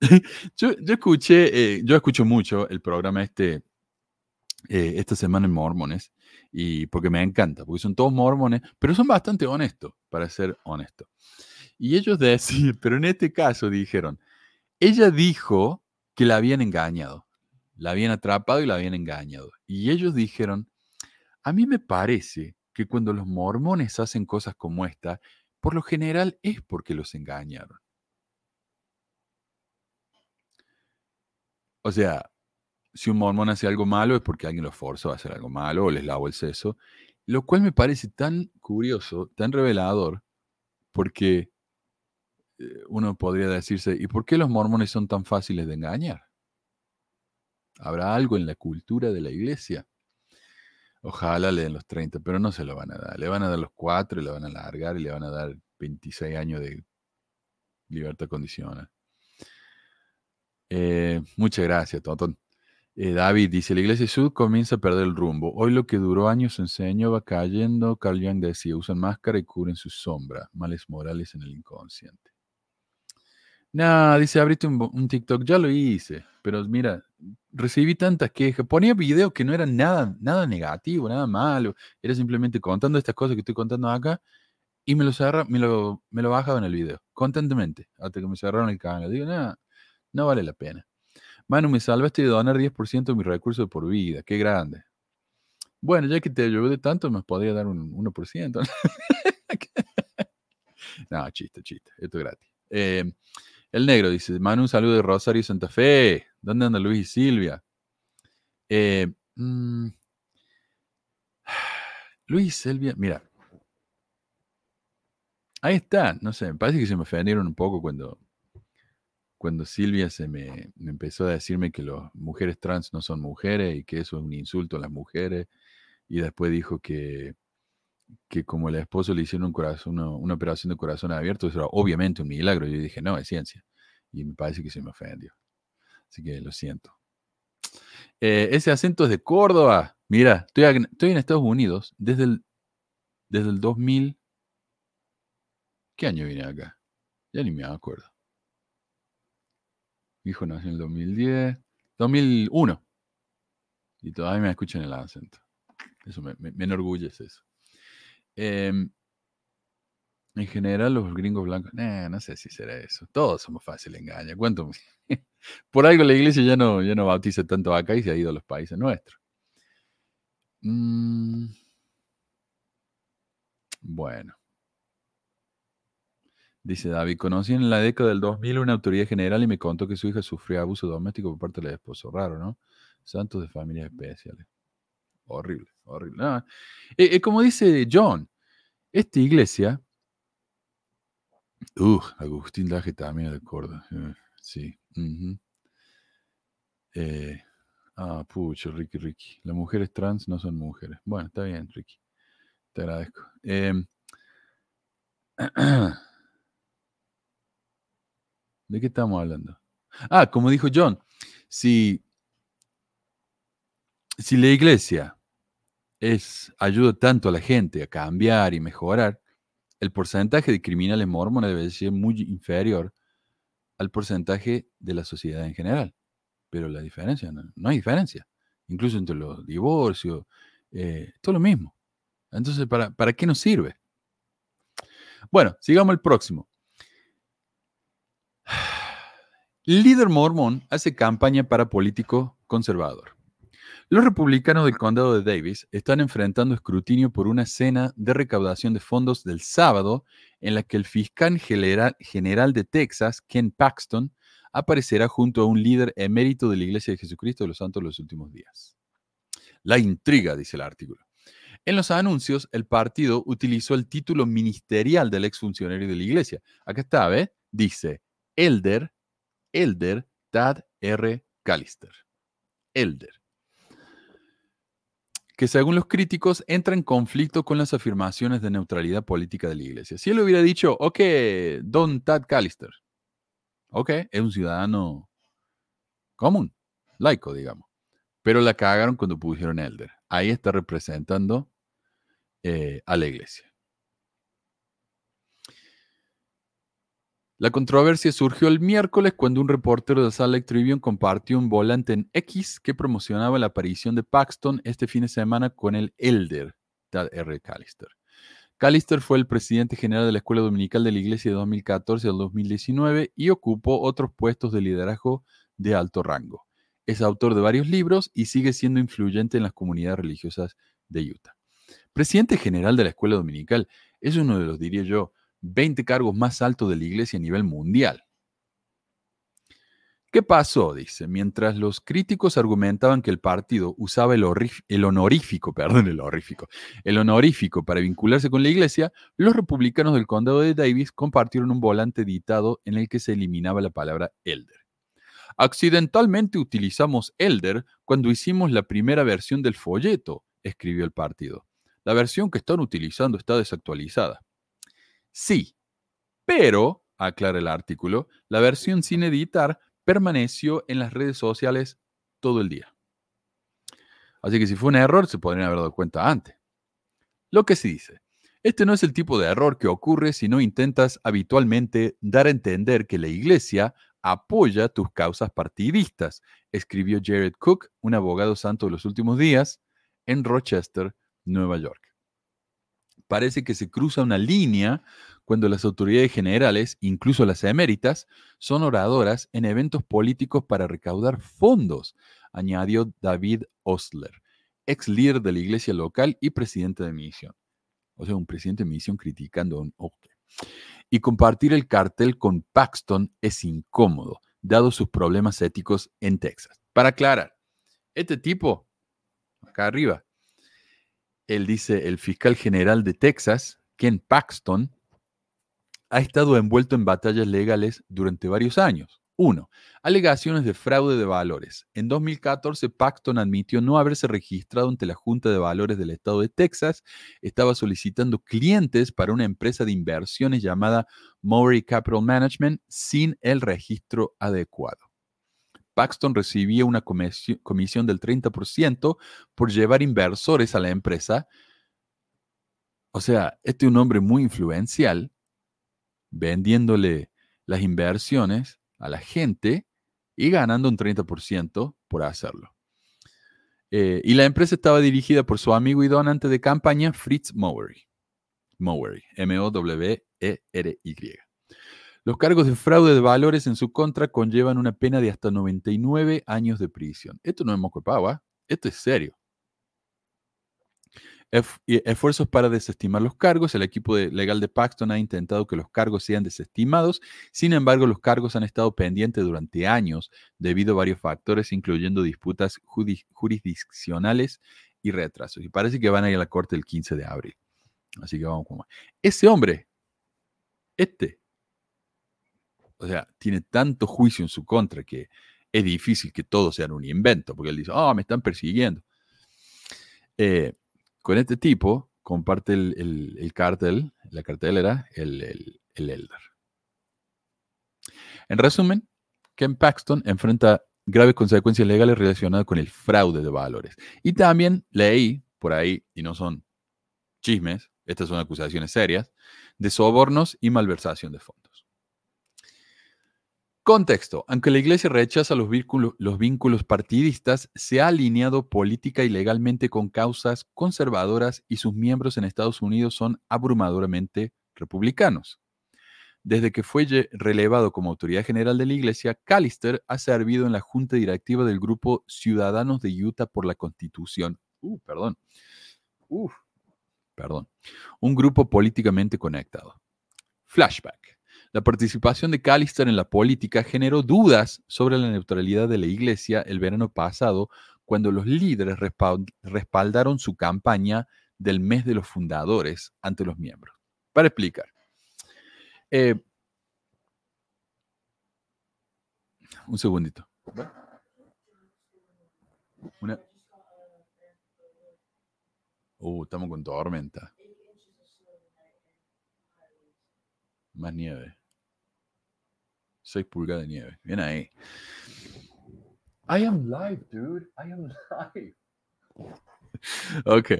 [laughs] yo, yo escuché, eh, yo escucho mucho el programa este eh, esta semana en Mormones, y porque me encanta, porque son todos mormones, pero son bastante honestos, para ser honesto. Y ellos decían, [laughs] pero en este caso dijeron, ella dijo que la habían engañado, la habían atrapado y la habían engañado. Y ellos dijeron, a mí me parece que cuando los mormones hacen cosas como esta, por lo general es porque los engañaron. O sea, si un mormón hace algo malo es porque alguien lo forzó a hacer algo malo o les lavó el seso, lo cual me parece tan curioso, tan revelador, porque uno podría decirse, ¿y por qué los mormones son tan fáciles de engañar? ¿Habrá algo en la cultura de la iglesia? Ojalá le den los 30, pero no se lo van a dar. Le van a dar los 4 y le van a largar y le van a dar 26 años de libertad condicional. Eh, muchas gracias, Totón. Eh, David dice, la iglesia sud comienza a perder el rumbo. Hoy lo que duró años enseñó va cayendo. Carl Jung decía, usan máscara y cubren sus sombras, males morales en el inconsciente. No, dice, abriste un, TikTok, ya lo hice, pero mira, recibí tantas quejas. Ponía videos que no eran nada, nada negativo, nada malo. Era simplemente contando estas cosas que estoy contando acá y me lo, cerra, me lo, me lo bajaba en el video, constantemente, hasta que me cerraron el canal. Digo, nada, no vale la pena. Manu, me salvaste de donar 10% de mis recursos por vida. Qué grande. Bueno, ya que te ayudé tanto, me podría dar un 1%. [laughs] no, chiste, chiste. Esto es gratis. Eh, el negro dice, Manu, un saludo de Rosario y Santa Fe. ¿Dónde anda Luis y Silvia? Eh, mm, [sighs] Luis y Silvia, mira. Ahí está, no sé, me parece que se me ofendieron un poco cuando, cuando Silvia se me, empezó a decirme que las mujeres trans no son mujeres y que eso es un insulto a las mujeres. Y después dijo que, que como el esposo le hicieron un corazón, una, operación de corazón abierto, eso era obviamente un milagro. Yo dije, no, es ciencia. Y me parece que se me ofendió. Así que lo siento. Eh, ese acento es de Córdoba. Mira, estoy, estoy, en Estados Unidos desde el, desde el 2000. ¿Qué año vine acá? Ya ni me acuerdo. Mi hijo nació en el 2010. 2001. Y todavía me escuchan el acento. Eso me, me enorgullece eso. Em, en general, los gringos blancos, no sé si será eso. Todos somos fáciles de engañar. Cuéntame. [laughs] Por algo la iglesia ya no, ya no bautiza tanto acá y se ha ido a los países nuestros. Mm. Bueno. Dice David, conocí en la década del 2000 una autoridad general y me contó que su hija sufrió abuso doméstico por parte del esposo. Raro, ¿no? Santos de familias especiales. Horrible, horrible. Eh, eh, como dice John, esta iglesia. Uh, Agustín Laje también de Córdoba. Eh, sí. ah, pucho, Ricky, Ricky. Las mujeres trans no son mujeres. Bueno, está bien, Ricky. Te agradezco. Em, [clears throat] ¿De qué estamos hablando? Ah, como dijo John, si si la iglesia es, ayuda tanto a la gente a cambiar y mejorar, el porcentaje de criminales mormones debe ser muy inferior al porcentaje de la sociedad en general. Pero la diferencia, no, hay diferencia. Incluso entre los divorcios, eh, todo lo mismo. Entonces, ¿para, ¿para qué nos sirve? Bueno, sigamos el próximo. [sighs] Líder mormón hace campaña para político conservador. Los republicanos del condado de Davis están enfrentando escrutinio por una cena de recaudación de fondos del sábado en la que el fiscal general de Texas, Ken Paxton, aparecerá junto a un líder emérito de la Iglesia de Jesucristo de los Santos de los últimos días. La intriga, dice el artículo. En los anuncios, el partido utilizó el título ministerial del exfuncionario de la Iglesia. Acá está, ¿ves? Dice Elder, Elder Tad R. Callister. Elder que según los críticos entra en conflicto con las afirmaciones de neutralidad política de la iglesia. Si él hubiera dicho, ok, Don Tad Callister, ok, es un ciudadano común, laico, digamos, pero la cagaron cuando pusieron elder. Ahí está representando eh, a la iglesia. La controversia surgió el miércoles cuando un reportero de Salt Lake Tribune compartió un volante en X que promocionaba la aparición de Paxton este fin de semana con el Elder, Tad R. Callister. Callister fue el presidente general de la Escuela Dominical de la Iglesia de 2014 al 2019 y ocupó otros puestos de liderazgo de alto rango. Es autor de varios libros y sigue siendo influyente en las comunidades religiosas de Utah. Presidente general de la Escuela Dominical es uno de los, diría yo, 20 cargos más altos de la iglesia a nivel mundial. ¿Qué pasó? Dice, mientras los críticos argumentaban que el partido usaba el, honorífico, [laughs] perdón, el honorífico, el honorífico para vincularse con la iglesia, los republicanos del condado de Davis compartieron un volante editado en el que se eliminaba la palabra elder. Accidentalmente utilizamos elder cuando hicimos la primera versión del folleto, escribió el partido. La versión que están utilizando está desactualizada. Sí, pero, aclara el artículo, la versión sin editar permaneció en las redes sociales todo el día. Así que si fue un error, se podrían haber dado cuenta antes. Lo que se dice, este no es el tipo de error que ocurre si no intentas habitualmente dar a entender que la iglesia apoya tus causas partidistas, escribió Jared Cook, un abogado santo de los últimos días, en Rochester, Nueva York parece que se cruza una línea cuando las autoridades generales, incluso las eméritas, son oradoras en eventos políticos para recaudar fondos, añadió David Osler, ex líder de la iglesia local y presidente de misión. O sea, un presidente de misión criticando a un... Y compartir el cartel con Paxton es incómodo, dado sus problemas éticos en Texas. Para aclarar, este tipo, acá arriba, él dice, el fiscal general de Texas, Ken Paxton, ha estado envuelto en batallas legales durante varios años. Uno, alegaciones de fraude de valores. En 2014, Paxton admitió no haberse registrado ante la Junta de Valores del Estado de Texas. Estaba solicitando clientes para una empresa de inversiones llamada Maury Capital Management sin el registro adecuado. Paxton recibía una comisión del 30% por llevar inversores a la empresa. O sea, este es un hombre muy influencial, vendiéndole las inversiones a la gente y ganando un 30% por hacerlo. Eh, y la empresa estaba dirigida por su amigo y donante de campaña, Fritz Mowery. Mowery, M-O-W-E-R-Y. Los cargos de fraude de valores en su contra conllevan una pena de hasta 99 años de prisión. Esto no es moco ¿ah? esto es serio. Esfuerzos para desestimar los cargos. El equipo legal de Paxton ha intentado que los cargos sean desestimados. Sin embargo, los cargos han estado pendientes durante años debido a varios factores, incluyendo disputas jurisdiccionales y retrasos. Y parece que van a ir a la corte el 15 de abril. Así que vamos con más. Ese hombre, este, o sea, tiene tanto juicio en su contra que es difícil que todo sea un invento, porque él dice, oh, me están persiguiendo. Eh, con este tipo comparte el, el, cartel, la cartelera, el, el, el Elder. En resumen, Ken Paxton enfrenta graves consecuencias legales relacionadas con el fraude de valores. Y también leí por ahí, y no son chismes, estas son acusaciones serias, de sobornos y malversación de fondos. Contexto. Aunque la Iglesia rechaza los vínculos, partidistas, se ha alineado política y legalmente con causas conservadoras y sus miembros en Estados Unidos son abrumadoramente republicanos. Desde que fue relevado como autoridad general de la Iglesia, Callister ha servido en la junta directiva del grupo Ciudadanos de Utah por la Constitución. Uh, perdón. perdón. Un grupo políticamente conectado. Flashback. La participación de Callister en la política generó dudas sobre la neutralidad de la Iglesia el verano pasado, cuando los líderes respaldaron su campaña del mes de los fundadores ante los miembros. Para explicar. Eh, un segundito. Uh, estamos con tormenta. Más nieve. 6 pulgadas de nieve. Bien ahí. I am live, dude. I am live. [laughs] Ok.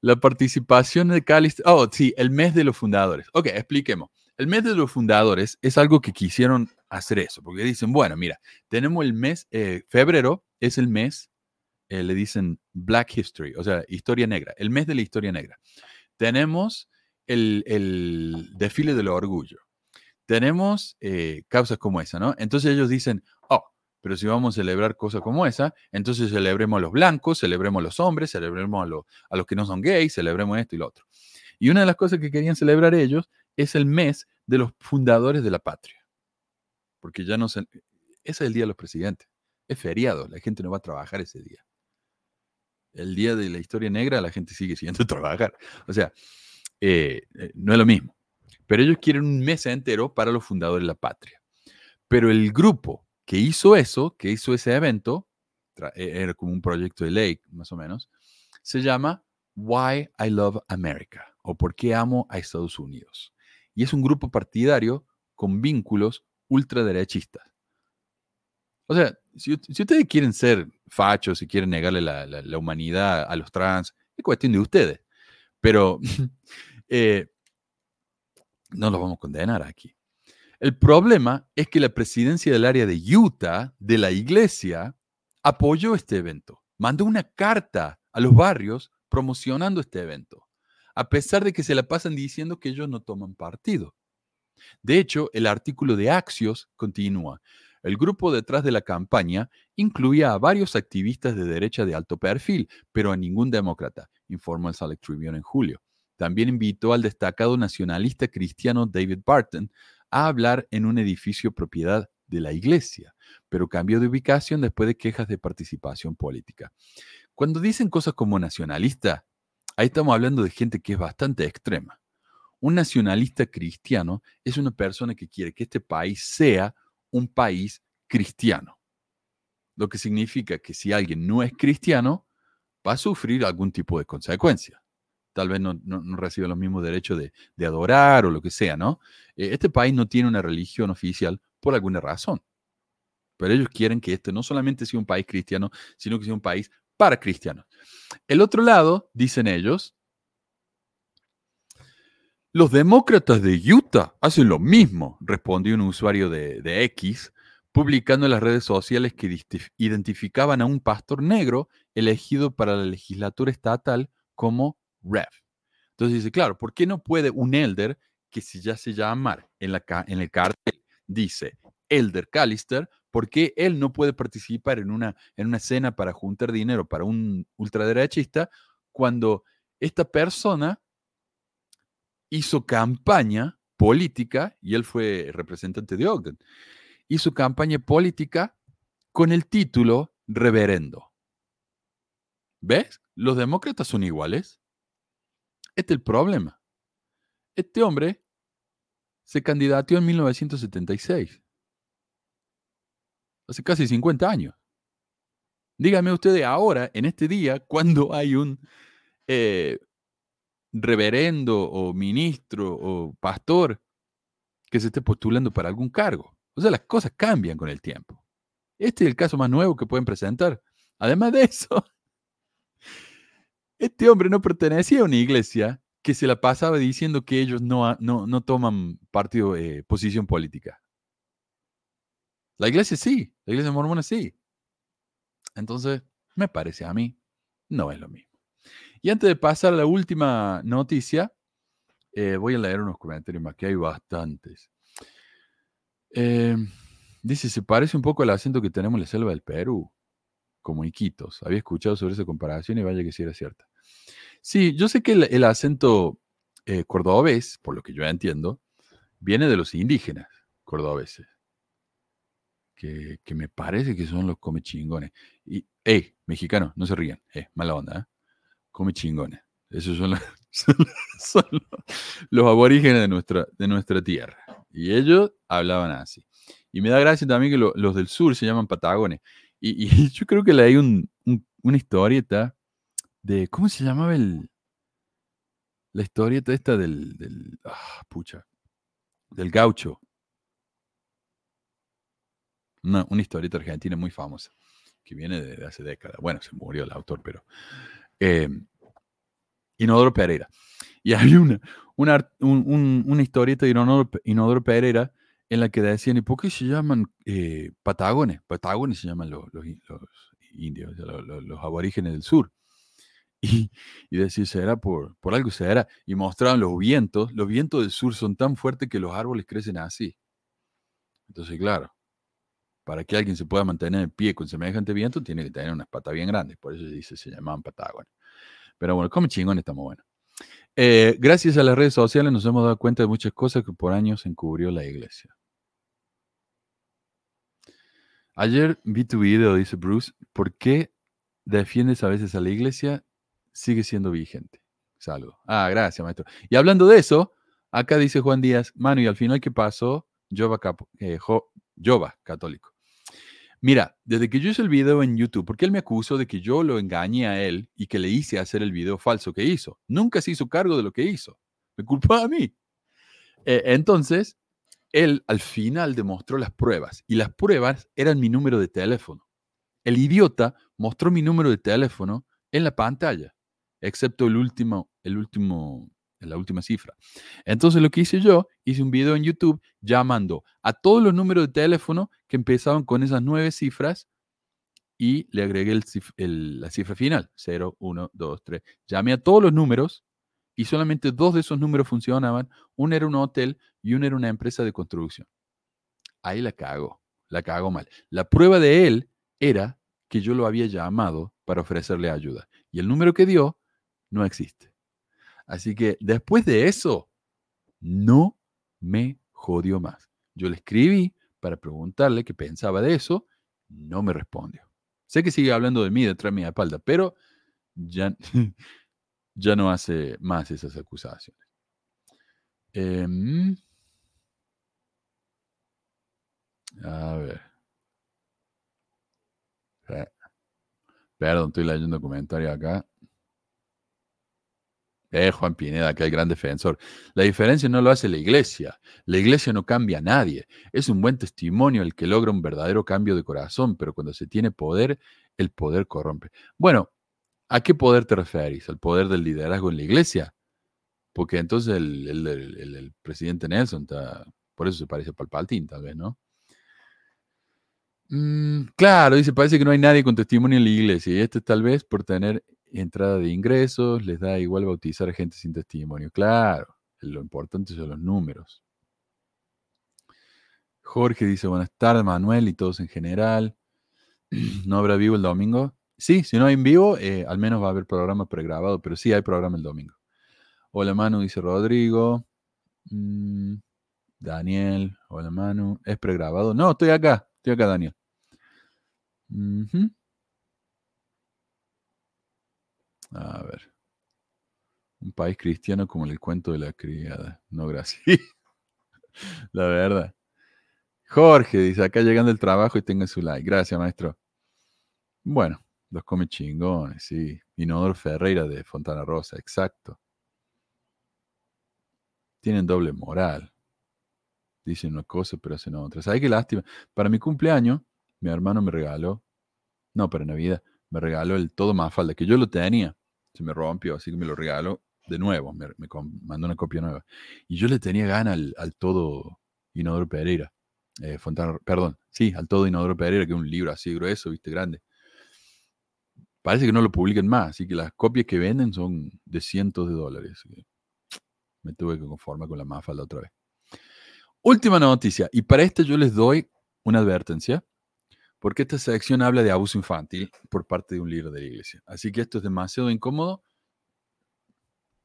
La participación de Callister. Oh, sí, el mes de los fundadores. Ok, expliquemos. El mes de los fundadores es algo que quisieron hacer eso, porque dicen, bueno, mira, tenemos el mes, eh, febrero es el mes, eh, le dicen Black History, o sea, historia negra, el mes de la historia negra. Tenemos el, el desfile del orgullo. Tenemos eh, causas como esa, ¿no? Entonces ellos dicen, oh, pero si vamos a celebrar cosas como esa, entonces celebremos a los blancos, celebremos a los hombres, celebremos a, a los que no son gays, celebremos esto y lo otro. Y una de las cosas que querían celebrar ellos es el mes de los fundadores de la patria. Porque ya no se... Ese es el día de los presidentes. Es feriado, la gente no va a trabajar ese día. El día de la historia negra, la gente sigue siguiendo trabajar. O sea, eh, eh, no es lo mismo. Pero ellos quieren un mes entero para los fundadores de la patria. Pero el grupo que hizo eso, que hizo ese evento, e, era como un proyecto de ley, más o menos, se llama Why I Love America o Por qué amo a Estados Unidos. Y es un grupo partidario con vínculos ultraderechistas. O sea, si, ustedes quieren ser fachos, si quieren negarle la, humanidad a los trans, es cuestión de ustedes. Pero [laughs] eh, no los vamos a condenar aquí. El problema es que la presidencia del área de Utah, de la iglesia, apoyó este evento. Mandó una carta a los barrios promocionando este evento, a pesar de que se la pasan diciendo que ellos no toman partido. De hecho, el artículo de Axios continúa. El grupo detrás de la campaña incluía a varios activistas de derecha de alto perfil, pero a ningún demócrata, informó el Select Tribune en julio. También invitó al destacado nacionalista cristiano David Barton a hablar en un edificio propiedad de la iglesia, pero cambió de ubicación después de quejas de participación política. Cuando dicen cosas como nacionalista, ahí estamos hablando de gente que es bastante extrema. Un nacionalista cristiano es una persona que quiere que este país sea un país cristiano. Lo que significa que si alguien no es cristiano, va a sufrir algún tipo de consecuencia. Tal vez no, reciba los mismos derechos de, adorar o lo que sea, ¿no? Eh, este país no tiene una religión oficial por alguna razón. Pero ellos quieren que este no solamente sea un país cristiano, sino que sea un país para cristianos. El otro lado, dicen ellos, los demócratas de Utah hacen lo mismo, respondió un usuario de, X, publicando en las redes sociales que identificaban a un pastor negro elegido para la legislatura estatal como Rev. Entonces dice, claro, ¿por qué no puede un elder que si ya se llama en, la, en el cartel dice Elder Callister, ¿por qué él no puede participar en una, en una cena para juntar dinero para un ultraderechista cuando esta persona hizo campaña política, y él fue representante de Ogden, hizo campaña política con el título reverendo. ¿Ves? Los demócratas son iguales. Este es el problema. Este hombre se candidateó en 1976. Hace casi 50 años. Díganme ustedes ahora, en este día, cuando hay un eh, reverendo o ministro o pastor que se esté postulando para algún cargo. O sea, las cosas cambian con el tiempo. Este es el caso más nuevo que pueden presentar. Además de eso, este hombre no pertenecía a una iglesia que se la pasaba diciendo que ellos no, no, toman partido, eh, posición política. La iglesia sí, la iglesia mormona sí. Entonces, me parece a mí, no es lo mismo. Y antes de pasar a la última noticia, eh, voy a leer unos comentarios más, que hay bastantes. Eh, dice, se parece un poco al acento que tenemos en la selva del Perú, como Iquitos. Había escuchado sobre esa comparación y vaya que sí era cierta. Sí, yo sé que el, acento eh, cordobés, por lo que yo entiendo, viene de los indígenas cordobeses, que, me parece que son los comechingones. Y, hey, mexicanos, no se rían, eh, mala onda, ¿eh? come chingones. Esos son, [laughs] los, aborígenes de nuestra, de nuestra tierra. Y ellos hablaban así. Y me da gracia también que los del sur se llaman patagones. Y, [laughs] yo creo que leí un, una historieta de, ¿cómo se llamaba el, la historieta esta del, ah, pucha, del gaucho? Una, una historieta argentina muy famosa, que viene de, hace décadas. Bueno, se murió el autor, pero... Em, Inodoro Pereira. Y [laughs] hay una, una, un- un- una historieta de Inodoro, Inodoro Pereira en la que decían, ¿y por qué se llaman eh, patagones? Patagones se llaman los, los in- los indios, los aborígenes del sur. Y, y decía, será por, por algo será. Y mostraban los vientos. Los vientos del sur son tan fuertes que los árboles crecen así. Entonces, claro, para que alguien se pueda mantener en pie con semejante viento, tiene que tener unas patas bien grandes. Por eso se dice, se llamaban patagones. Pero bueno, como chingón está muy bueno. Eh, gracias a las redes sociales nos hemos dado cuenta de muchas cosas que por años encubrió la iglesia. Ayer vi tu video, dice Bruce. ¿Por qué defiendes a veces a la iglesia? Sigue siendo vigente. Saludos. Ah, gracias, maestro. Y hablando de eso, acá dice Juan Díaz, Manu, y al final, ¿qué pasó? Jova, eh, católico. Mira, desde que yo hice el video en YouTube, porque él me acusó de que yo lo engañé a él y que le hice hacer el video falso que hizo. Nunca se hizo cargo de lo que hizo. Me culpaba a mí. Eh, entonces, él al final demostró las pruebas y las pruebas eran mi número de teléfono. El idiota mostró mi número de teléfono en la pantalla, excepto el último, el último, la última cifra. Entonces lo que hice yo, hice un video en YouTube llamando a todos los números de teléfono que empezaban con esas nueve cifras y le agregué el la cifra final, 0, 1, 2, 3. Llamé a todos los números y solamente dos de esos números funcionaban. Uno era un hotel y uno era una empresa de construcción. Ahí la cago, la cago mal. La prueba de él era que yo lo había llamado para ofrecerle ayuda y el número que dio no existe. Así que después de eso, no me jodió más. Yo le escribí para preguntarle qué pensaba de eso, no me respondió. Sé que sigue hablando de mí detrás de mi espalda, pero ya, [laughs] ya no hace más esas acusaciones. Em, a ver. Perdón, estoy leyendo comentarios acá. Eh, Juan Pineda, que el gran defensor. La diferencia no lo hace la iglesia. La iglesia no cambia a nadie. Es un buen testimonio el que logra un verdadero cambio de corazón, pero cuando se tiene poder, el poder corrompe. Bueno, ¿a qué poder te referís? ¿Al poder del liderazgo en la iglesia? Porque entonces el, presidente Nelson está, por eso se parece a Palpatine, tal vez, ¿no? Mm, claro, dice, parece que no hay nadie con testimonio en la iglesia. Y este tal vez por tener entrada de ingresos, les da igual bautizar a gente sin testimonio. Claro, lo importante son los números. Jorge dice, buenas tardes, Manuel y todos en general. [clears throat] ¿No habrá vivo el domingo? Sí, si no hay en vivo, eh, al menos va a haber programa pregrabado, pero sí hay programa el domingo. Hola Manu, dice Rodrigo. Mm, Daniel, hola Manu. ¿Es pregrabado? No, estoy acá, estoy acá, Daniel. A ver. Un país cristiano como el cuento de la criada. No, gracias. [laughs] la verdad. Jorge dice, acá llegando el trabajo y tenga su like. Gracias, maestro. Bueno, los come chingones, sí. Inodoro Ferreira de Fontana Rosa, exacto. Tienen doble moral. Dicen una cosa, pero hacen otra. ¿Sabes qué lástima? Para mi cumpleaños, mi hermano me regaló, no, para Navidad, me regaló el todo Mafalda, que yo lo tenía. Se me rompió, así que me lo regaló de nuevo. Me, me mandó una copia nueva. Y yo le tenía gana al, al todo Inodoro Pereira. eh, Fontana, perdón, sí, al todo Inodoro Pereira, que es un libro así grueso, viste, grande. Parece que no lo publican más, así que las copias que venden son de cientos de dólares. Me tuve que conformar con la Mafalda otra vez. Última noticia, y para esta yo les doy una advertencia, porque esta sección habla de abuso infantil por parte de un líder de la iglesia. Así que esto es demasiado incómodo.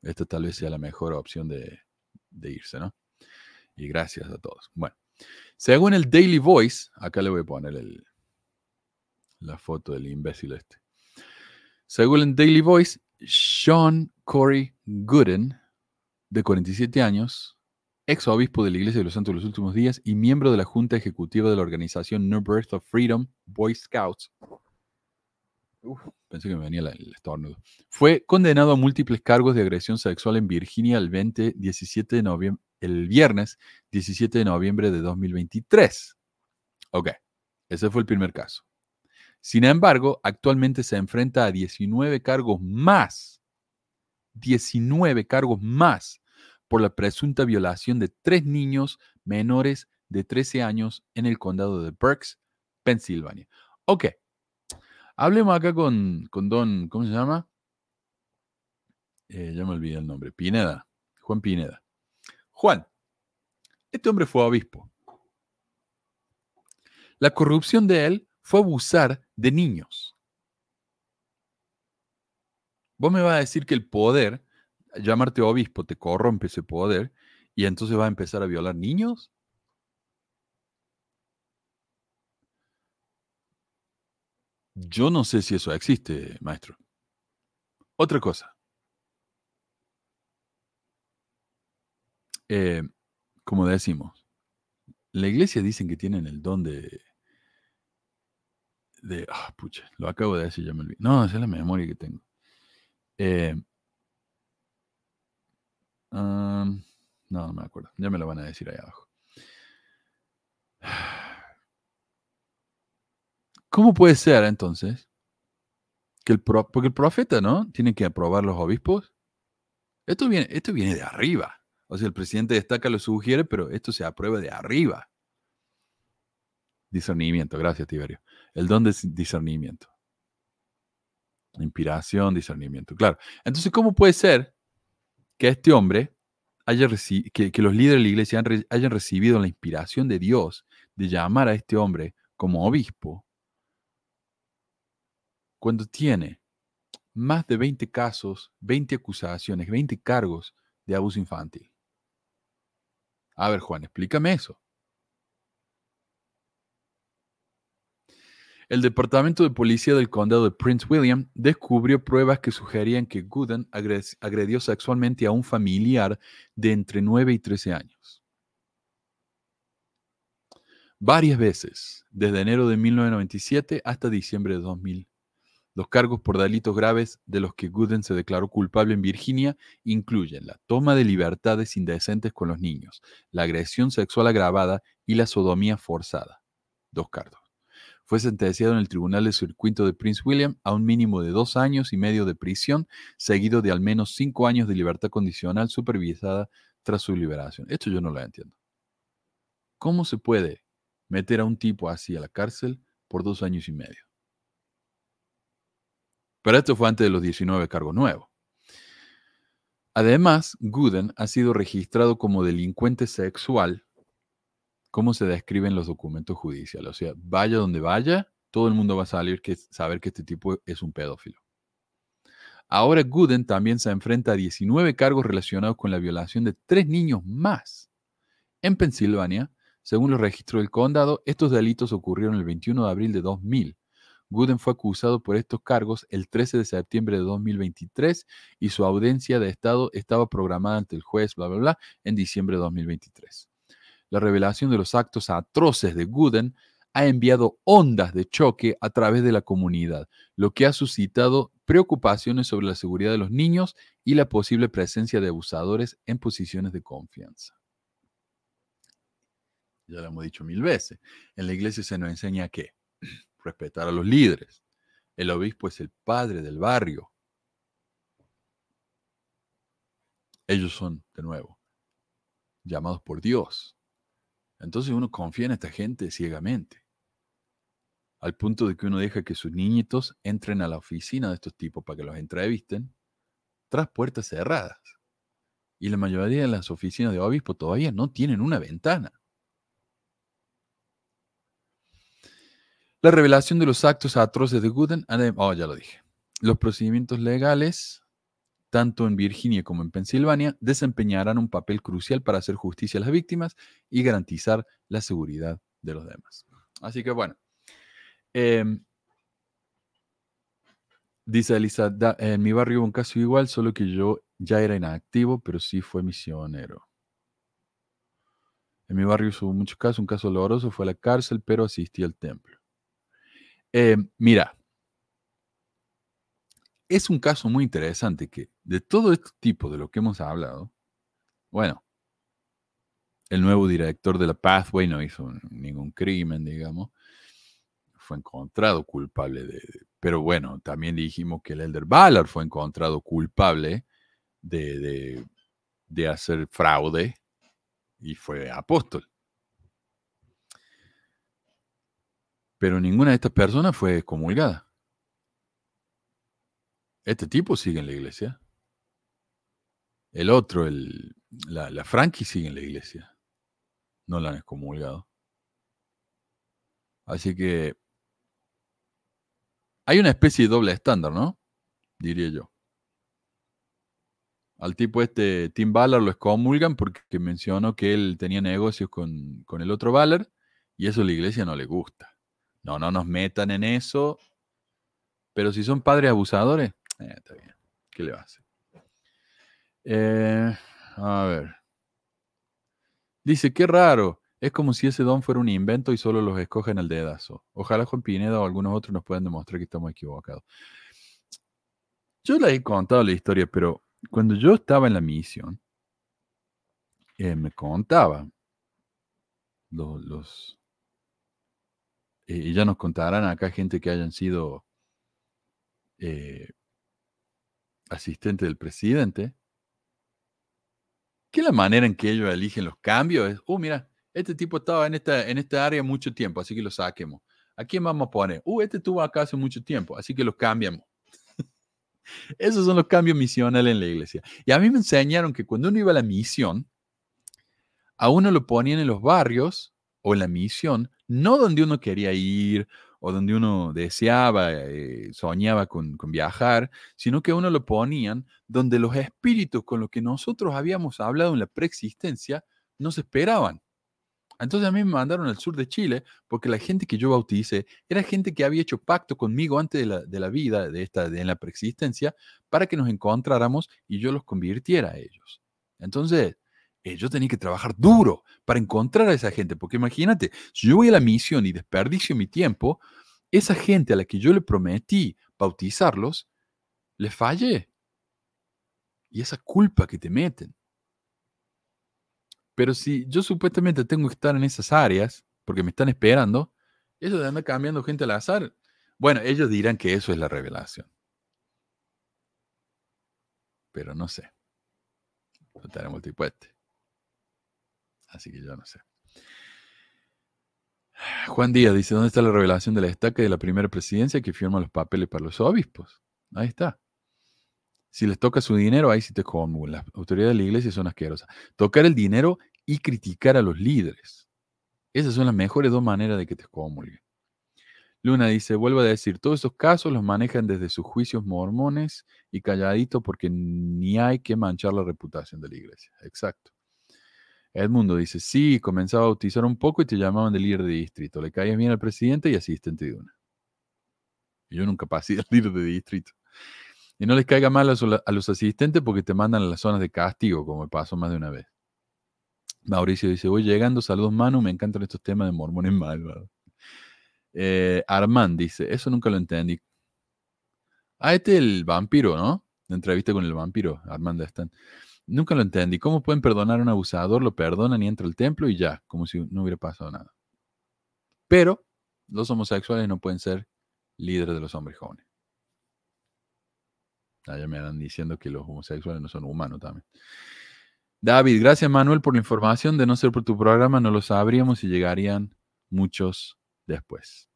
Esta tal vez sea la mejor opción de, irse, ¿no? Y gracias a todos. Bueno, según el Daily Voice, acá le voy a poner la foto del imbécil este. Según el Daily Voice, Sean Corey Gooden, de 47 años, ex obispo de la Iglesia de los Santos los Últimos Días y miembro de la Junta Ejecutiva de la organización New Birth of Freedom, Boy Scouts. Uf, pensé que me venía el estornudo. Fue condenado a múltiples cargos de agresión sexual en Virginia el 20, 17 de el viernes 17 de noviembre de 2023. Ok, ese fue el primer caso. Sin embargo, actualmente se enfrenta a 19 cargos más 19 cargos más por la presunta violación de tres niños menores de 13 años en el condado de Berks, Pensilvania. Ok, hablemos acá con, con Don, ¿cómo se llama? Eh, ya me olvidé el nombre, Pineda, Juan Pineda. Juan, este hombre fue obispo. La corrupción de él fue abusar de niños. Vos me vas a decir que el poder, llamarte obispo, te corrompe ese poder y entonces va a empezar a violar niños. Yo no sé si eso existe, maestro. Otra cosa. Eh, como decimos, la iglesia dicen que tienen el don de... de ah, pucha, lo acabo de decir, ya me olvidé. No, esa es la memoria que tengo. Eh, no, no me acuerdo. Ya me lo van a decir ahí abajo. ¿Cómo puede ser entonces que el porque el profeta, ¿no? Tiene que aprobar los obispos. Esto viene, esto viene de arriba. O sea, el presidente destaca, lo sugiere, pero esto se aprueba de arriba. Discernimiento, gracias Tiberio. El don de discernimiento. Inspiración, discernimiento. Claro. Entonces, ¿cómo puede ser que este hombre haya que, que, los líderes de la iglesia hayan recibido la inspiración de Dios de llamar a este hombre como obispo cuando tiene más de 20 casos, 20 acusaciones, 20 cargos de abuso infantil? A ver, Juan, explícame eso. El Departamento de Policía del Condado de Prince William descubrió pruebas que sugerían que Gooden agredió sexualmente a un familiar de entre 9 y 13 años. Varias veces, desde enero de 1997 hasta diciembre de 2000. Los cargos por delitos graves de los que Gooden se declaró culpable en Virginia incluyen la toma de libertades indecentes con los niños, la agresión sexual agravada y la sodomía forzada. Dos cargos. Fue sentenciado en el Tribunal de Circuito de Prince William a un mínimo de dos años y medio de prisión, seguido de al menos cinco años de libertad condicional supervisada tras su liberación. Esto yo no lo entiendo. ¿Cómo se puede meter a un tipo así a la cárcel por dos años y medio? Pero esto fue antes de los 19 cargos nuevos. Además, Gooden ha sido registrado como delincuente sexual, como se describe en los documentos judiciales. O sea, vaya donde vaya, todo el mundo va a salir que, saber que este tipo es un pedófilo. Ahora Gooden también se enfrenta a 19 cargos relacionados con la violación de tres niños más. En Pensilvania, según los registros del condado, estos delitos ocurrieron el 21 de abril de 2000 Gooden fue acusado por estos cargos el 13 de septiembre de 2023 y su audiencia de Estado estaba programada ante el juez, bla, bla, bla, en diciembre de 2023. La revelación de los actos atroces de Gooden ha enviado ondas de choque a través de la comunidad, lo que ha suscitado preocupaciones sobre la seguridad de los niños y la posible presencia de abusadores en posiciones de confianza. Ya lo hemos dicho mil veces. En la iglesia se nos enseña que [clears throat] respetar a los líderes. El obispo es el padre del barrio. Ellos son, de nuevo, llamados por Dios. Entonces uno confía en esta gente ciegamente, al punto de que uno deja que sus niñitos entren a la oficina de estos tipos para que los entrevisten tras puertas cerradas. Y la mayoría de las oficinas de obispo todavía no tienen una ventana. La revelación de los actos atroces de Gooden, oh, ya lo dije. Los procedimientos legales, tanto en Virginia como en Pensilvania, desempeñarán un papel crucial para hacer justicia a las víctimas y garantizar la seguridad de los demás. Así que bueno. Em, dice Elisa, en mi barrio hubo un caso igual, solo que yo ya era inactivo, pero sí fue misionero. En mi barrio hubo muchos casos, un caso doloroso fue a la cárcel, pero asistí al templo. Eh, mira, es un caso muy interesante que de todo este tipo de lo que hemos hablado, bueno, el nuevo director de la Pathway no hizo ningún crimen, digamos, fue encontrado culpable de, pero bueno, también dijimos que el Elder Ballard fue encontrado culpable de, de- de hacer fraude y fue apóstol. Pero ninguna de estas personas fue comulgada. Este tipo sigue en la iglesia. El otro, el, la, la Frankie, sigue en la iglesia. No la han excomulgado. Así que hay una especie de doble estándar, ¿no? Diría yo. Al tipo este, Tim Ballard, lo excomulgan porque mencionó que él tenía negocios con, con el otro Ballard y eso a la iglesia no le gusta. No, no nos metan en eso. Pero si son padres abusadores, eh, está bien. ¿Qué le va a hacer? Eh, a ver. Dice, qué raro. Es como si ese don fuera un invento y solo los escogen al dedazo. Ojalá Juan Pineda o algunos otros nos puedan demostrar que estamos equivocados. Yo les he contado la historia, pero cuando yo estaba en la misión, eh, me contaban los, los eh, y ya nos contarán acá gente que hayan sido eh, asistente del presidente, que la manera en que ellos eligen los cambios es, oh, mira, este tipo estaba en esta, en esta área mucho tiempo, así que lo saquemos. ¿A quién vamos a poner? Uh, este estuvo acá hace mucho tiempo, así que lo cambiamos. [laughs] Esos son los cambios misionales en la iglesia. Y a mí me enseñaron que cuando uno iba a la misión, a uno lo ponían en los barrios o en la misión, no donde uno quería ir o donde uno deseaba, eh, soñaba con, con viajar, sino que uno lo ponían donde los espíritus con los que nosotros habíamos hablado en la preexistencia nos esperaban. Entonces a mí me mandaron al sur de Chile porque la gente que yo bauticé era gente que había hecho pacto conmigo antes de la, de la vida, de esta, de en la preexistencia, para que nos encontráramos y yo los convirtiera a ellos. Entonces, yo tenía que trabajar duro para encontrar a esa gente, porque imagínate, si yo voy a la misión y desperdicio mi tiempo, esa gente a la que yo le prometí bautizarlos, le fallé. Y esa culpa que te meten. Pero si yo supuestamente tengo que estar en esas áreas, porque me están esperando, eso de andar cambiando gente al azar, bueno, ellos dirán que eso es la revelación. Pero no sé. No tenemos tipo este. Así que yo no sé. Juan Díaz dice, ¿dónde está la revelación de la estaca de la primera presidencia que firma los papeles para los obispos? Ahí está. Si les toca su dinero, ahí sí te como. Las autoridades de la iglesia son asquerosas. Tocar el dinero y criticar a los líderes. Esas son las mejores dos maneras de que te excomulguen. Luna dice, vuelvo a decir, todos esos casos los manejan desde sus juicios mormones y calladito porque ni hay que manchar la reputación de la iglesia. Exacto. Edmundo dice, sí, comenzaba a bautizar un poco y te llamaban de líder de distrito. Le caías bien al presidente y asistente de una. Yo nunca pasé [laughs] al líder de distrito. Y no les caiga mal a, los asistentes porque te mandan a las zonas de castigo, como me pasó más de una vez. Mauricio dice, voy llegando, saludos Manu, me encantan estos temas de mormones malvados. Eh, Armand dice, eso nunca lo entendí. Ah, este es el vampiro, ¿no? La entrevista con el vampiro, Armand Stan. Nunca lo entendí. ¿Cómo pueden perdonar a un abusador? Lo perdonan y entra al templo y ya, como si no hubiera pasado nada. Pero los homosexuales no pueden ser líderes de los hombres jóvenes. Allá me andan diciendo que los homosexuales no son humanos también. David, gracias Manuel por la información. De no ser por tu programa, no lo sabríamos y llegarían muchos después.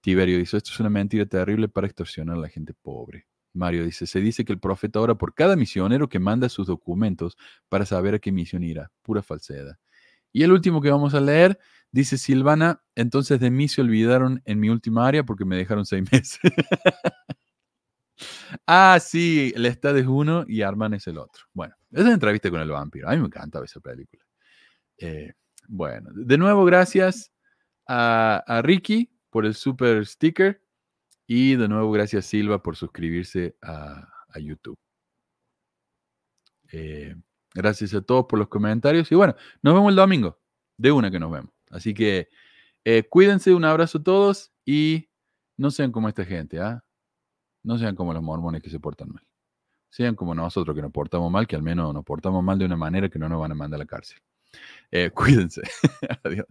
Tiberio dice, esto es una mentira terrible para extorsionar a la gente pobre. Mario dice, se dice que el profeta ora por cada misionero que manda sus documentos para saber a qué misión irá. Pura falsedad. Y el último que vamos a leer, dice Silvana, entonces de mí se olvidaron en mi última área porque me dejaron seis [laughs] meses. ah, sí, el Estad es uno y Arman es el otro. Bueno, esa es la entrevista con el vampiro. A mí me encanta esa película. Eh, bueno, de nuevo, gracias a, a Ricky por el super sticker. Y de nuevo, gracias Silva por suscribirse a, YouTube. Eh, gracias a todos por los comentarios. Y bueno, nos vemos el domingo. De una que nos vemos. Así que eh, cuídense, un abrazo a todos y no sean como esta gente, ¿ah? No sean como los mormones que se portan mal. Sean como nosotros que nos portamos mal, que al menos nos portamos mal de una manera que no nos van a mandar a la cárcel. Eh, [laughs] cuídense. [laughs] Adiós.